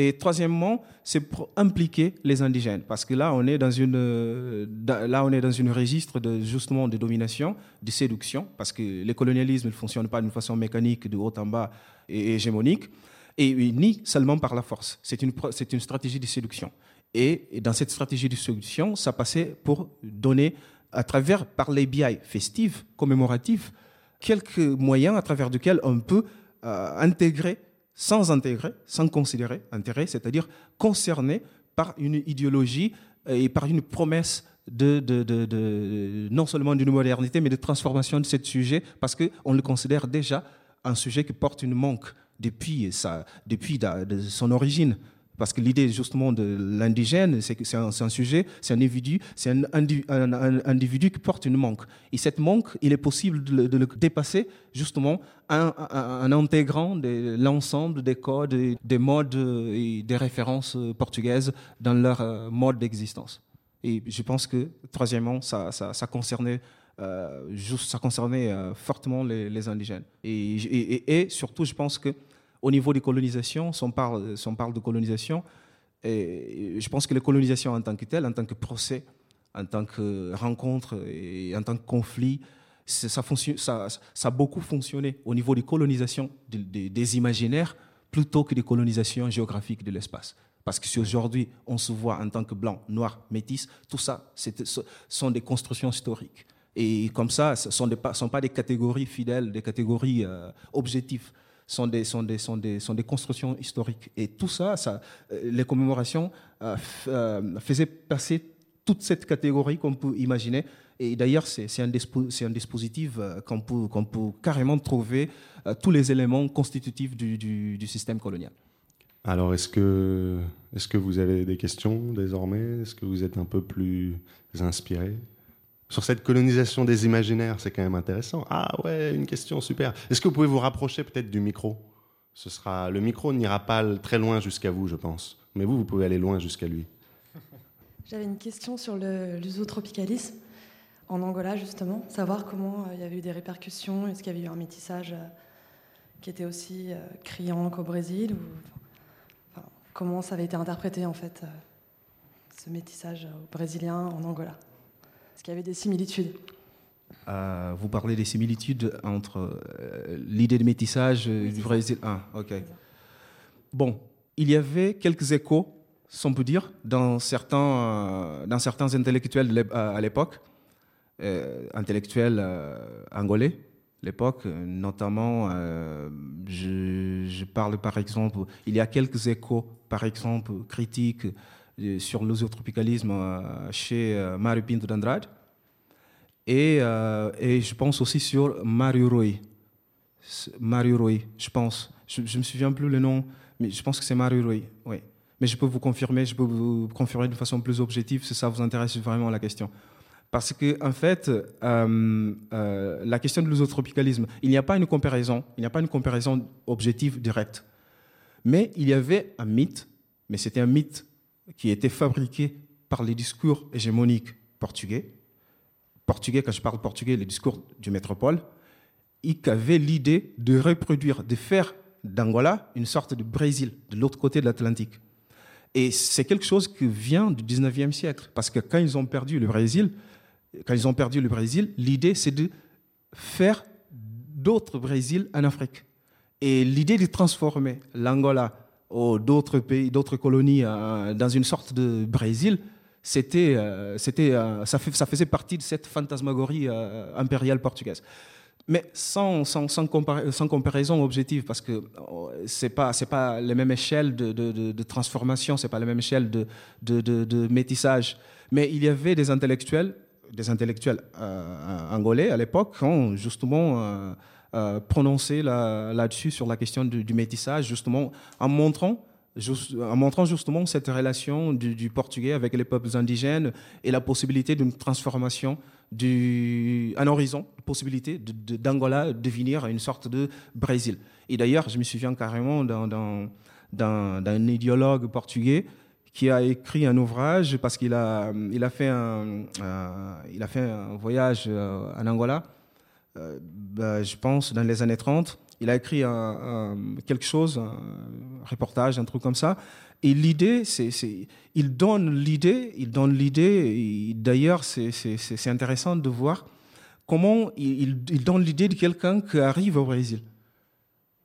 Speaker 3: Et troisièmement, c'est pour impliquer les indigènes, parce que là, on est dans une, euh, là, on est dans une registre de justement de domination, de séduction, parce que le colonialisme ne fonctionne pas d'une façon mécanique, de haut en bas et hégémonique, et ni seulement par la force. C'est une, c'est une stratégie de séduction. Et, dans cette stratégie de séduction, ça passait pour donner, à travers, par les biais festifs, commémoratifs, quelques moyens à travers lesquels on peut euh, intégrer sans intégrer, sans considérer intérêt, c'est-à-dire concerné par une idéologie euh, et par une promesse de, de, non seulement d'une modernité, mais de transformation de ce sujet, parce qu'on le considère déjà un sujet qui porte une manque depuis, depuis son origine. Parce que l'idée justement de l'indigène, c'est un, sujet, c'est un individu, c'est un, individu qui porte une manque. Et cette manque, il est possible de le, dépasser justement en, intégrant l'ensemble des codes, des modes et des références portugaises dans leur euh, mode d'existence. Et je pense que, troisièmement, ça, concernait, euh, ça concernait euh, fortement les, indigènes. Et, surtout, je pense que au niveau des colonisations, si on parle, de colonisation, je pense que la colonisation en tant que telle, en tant que procès, en tant que rencontre et en tant que conflit, ça, a beaucoup fonctionné au niveau des colonisations des imaginaires plutôt que des colonisations géographiques de l'espace. Parce que si aujourd'hui on se voit en tant que blanc, noir, métis, tout ça ce sont des constructions historiques. Et comme ça, ce ne sont, sont, pas des catégories fidèles, des catégories euh, objectives sont des, sont des, sont des, sont des constructions historiques. Et tout ça, ça euh, les commémorations euh, euh, faisaient passer toute cette catégorie qu'on peut imaginer. Et d'ailleurs, c'est un, dispositif qu'on peut, qu'on peut carrément trouver tous les éléments constitutifs du, du, système colonial.
Speaker 1: Alors, est-ce que, est que vous avez des questions désormais? Est-ce que vous êtes un peu plus inspiré? Sur cette colonisation des imaginaires, c'est quand même intéressant. Ah ouais, une question super. Est-ce que vous pouvez vous rapprocher peut-être du micro? Ce sera le micro n'ira pas très loin jusqu'à vous, je pense, mais vous, vous pouvez aller loin jusqu'à lui.
Speaker 14: J'avais une question sur l'usotropicalisme en Angola justement, savoir comment euh, il y avait eu des répercussions, est-ce qu'il y avait eu un métissage euh, qui était aussi euh, criant qu'au Brésil, ou comment ça avait été interprété en fait, ce métissage brésilien en Angola? Est-ce qu'il y avait des similitudes
Speaker 3: euh, vous parlez des similitudes entre euh, l'idée de métissage du Brésil. Ah, ok. Bon, il y avait quelques échos, si on peut dire, dans certains, euh, dans certains intellectuels à l'époque, intellectuels angolais, l'époque, notamment, je, je, parle par exemple, il y a quelques échos, par exemple, critiques sur l'usotropicalisme euh, chez euh, Mario Pinto d'Andrade. Et, euh, et, je pense aussi sur Mario Roy. Mario Roy, je pense. Je ne me souviens plus le nom, mais je pense que c'est Mario Roy. Oui. Mais je peux vous confirmer, je peux vous confirmer de façon plus objective si ça vous intéresse vraiment la question. Parce que, en fait, la question de l'usotropicalisme, il n'y a pas une comparaison, il n'y a pas une comparaison objective directe. Mais il y avait un mythe, mais c'était un mythe qui était fabriqué par les discours hégémoniques portugais. Portugais, quand je parle portugais, les discours du métropole, qui avait l'idée de reproduire, de faire d'Angola une sorte de Brésil, de l'autre côté de l'Atlantique. Et c'est quelque chose qui vient du 19e siècle, parce que quand ils ont perdu le Brésil, quand ils ont perdu le Brésil, l'idée c'est de faire d'autres Brésil en Afrique. Et l'idée de transformer l'Angola d'autres pays, d'autres colonies euh, dans une sorte de Brésil, c'était, euh, c'était, euh, ça, faisait partie de cette fantasmagorie impériale portugaise. Mais sans, comparaison objective, parce que ce n'est pas, c'est pas les mêmes échelles de, transformation, ce n'est pas la même échelle de, métissage. Mais il y avait des intellectuels, des intellectuels angolais à l'époque, qui ont justement prononcer là-dessus sur la question du, métissage, justement en montrant en montrant justement cette relation du, portugais avec les peuples indigènes et la possibilité d'une transformation du, un horizon, possibilité d'Angola de, devenir une sorte de Brésil. Et d'ailleurs, je me souviens carrément d'un idéologue portugais qui a écrit un ouvrage parce qu'il a, il a, fait un, euh, il a fait un voyage euh, en Angola, euh, bah, je pense, dans les années 30. Il a écrit quelque chose, un reportage, un truc comme ça. Et l'idée, c'est, il donne l'idée, il donne l'idée. D'ailleurs, c'est intéressant de voir comment il, donne l'idée de quelqu'un qui arrive au Brésil.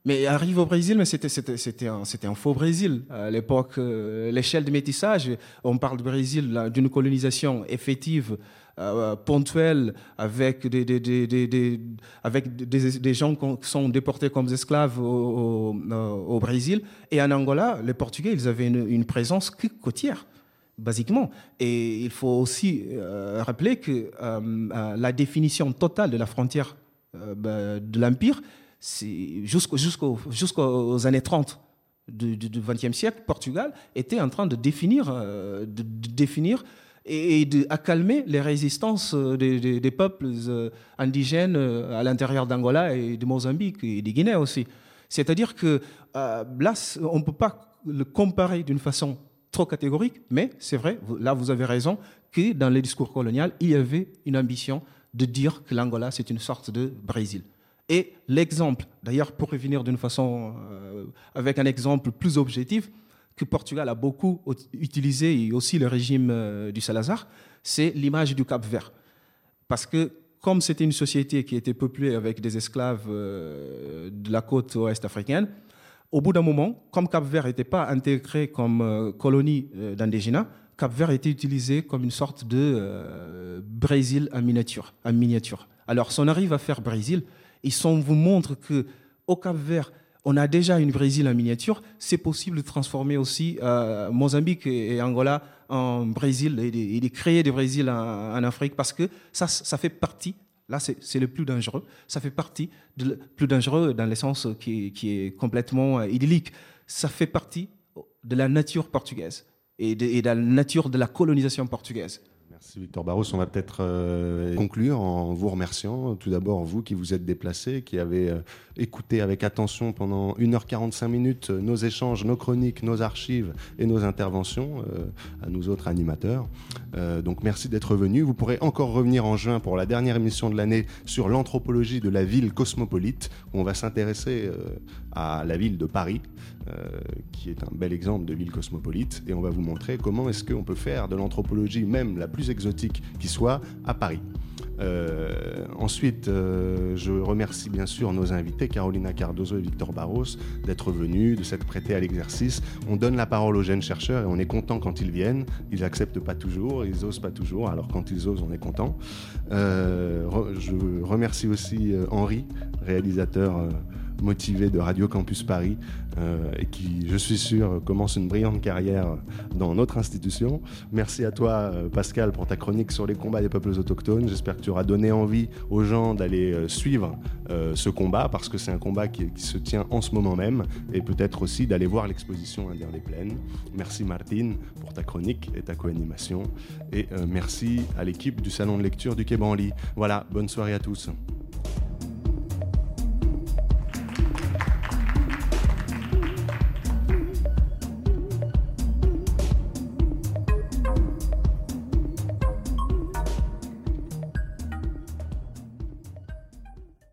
Speaker 3: Mais arrive au Brésil, mais c'était un, un, faux Brésil. À l'époque, euh, l'échelle de métissage, on parle du Brésil d'une colonisation effective, euh, ponctuelle, avec des, avec des, gens qui sont déportés comme esclaves au, au, Brésil. Et en Angola, les Portugais, ils avaient une, présence côtière basiquement. Et il faut aussi euh, rappeler que la définition totale de la frontière de l'Empire, jusqu'aux jusqu'aux années 30 du XXe siècle, Portugal était en train de définir, euh, de, définir et, d'accalmer les résistances euh, des, peuples euh, indigènes à l'intérieur d'Angola et de Mozambique et de Guinée aussi. C'est-à-dire que là, on ne peut pas le comparer d'une façon trop catégorique, mais c'est vrai, là vous avez raison, que dans les discours coloniaux, il y avait une ambition de dire que l'Angola, c'est une sorte de Brésil. Et l'exemple, d'ailleurs pour revenir d'une façon, euh, avec un exemple plus objectif, que Portugal a beaucoup utilisé, et aussi le régime euh, du Salazar, c'est l'image du Cap Vert. Parce que comme c'était une société qui était peuplée avec des esclaves euh, de la côte ouest africaine, au bout d'un moment, comme Cap Vert n'était pas intégré comme colonie d'indigénats, Cap Vert était utilisé comme une sorte de Brésil en miniature. Alors, si on arrive à faire Brésil, ils vous montrent que au Cap Vert, on a déjà une Brésil en miniature. C'est possible de transformer aussi euh, Mozambique et, Angola en Brésil et de, créer des Brésil en, Afrique parce que ça, ça fait partie. Là, c'est le plus dangereux. Ça fait partie de plus dangereux dans le sens qui, qui est complètement euh, idyllique. Ça fait partie de la nature portugaise et de la nature de la colonisation portugaise.
Speaker 1: Merci Victor Barros. On va peut-être euh, conclure en vous remerciant. Tout d'abord, vous qui vous êtes déplacé, qui avez écouté avec attention pendant 1h45 minutes euh, nos échanges, nos chroniques, nos archives et nos interventions à nous autres animateurs. donc merci d'être venu. Vous pourrez encore revenir en juin pour la dernière émission de l'année sur l'anthropologie de la ville cosmopolite, où on va s'intéresser à la ville de Paris, qui est un bel exemple de ville cosmopolite, et on va vous montrer comment est-ce qu'on peut faire de l'anthropologie, même la plus exotique qui soit, à Paris. Euh, ensuite, euh, je remercie bien sûr nos invités, Carolina Cardozo et Victor Barros, d'être venus, de s'être prêtés à l'exercice. On donne la parole aux jeunes chercheurs et on est content quand ils viennent. Ils acceptent pas toujours, ils osent pas toujours, alors quand ils osent, on est content. Euh, je remercie aussi Henri, réalisateur motivé de Radio Campus Paris euh, et qui, je suis sûr, commence une brillante carrière dans notre institution. Merci à toi, euh, Pascal, pour ta chronique sur les combats des peuples autochtones. J'espère que tu auras donné envie aux gens d'aller euh, suivre ce combat parce que c'est un combat qui, se tient en ce moment même et peut-être aussi d'aller voir l'exposition Indien des Plaines. Merci, Martine, pour ta chronique et ta co-animation. Et merci à l'équipe du Salon de lecture du Quai Branly. Voilà, bonne soirée à tous.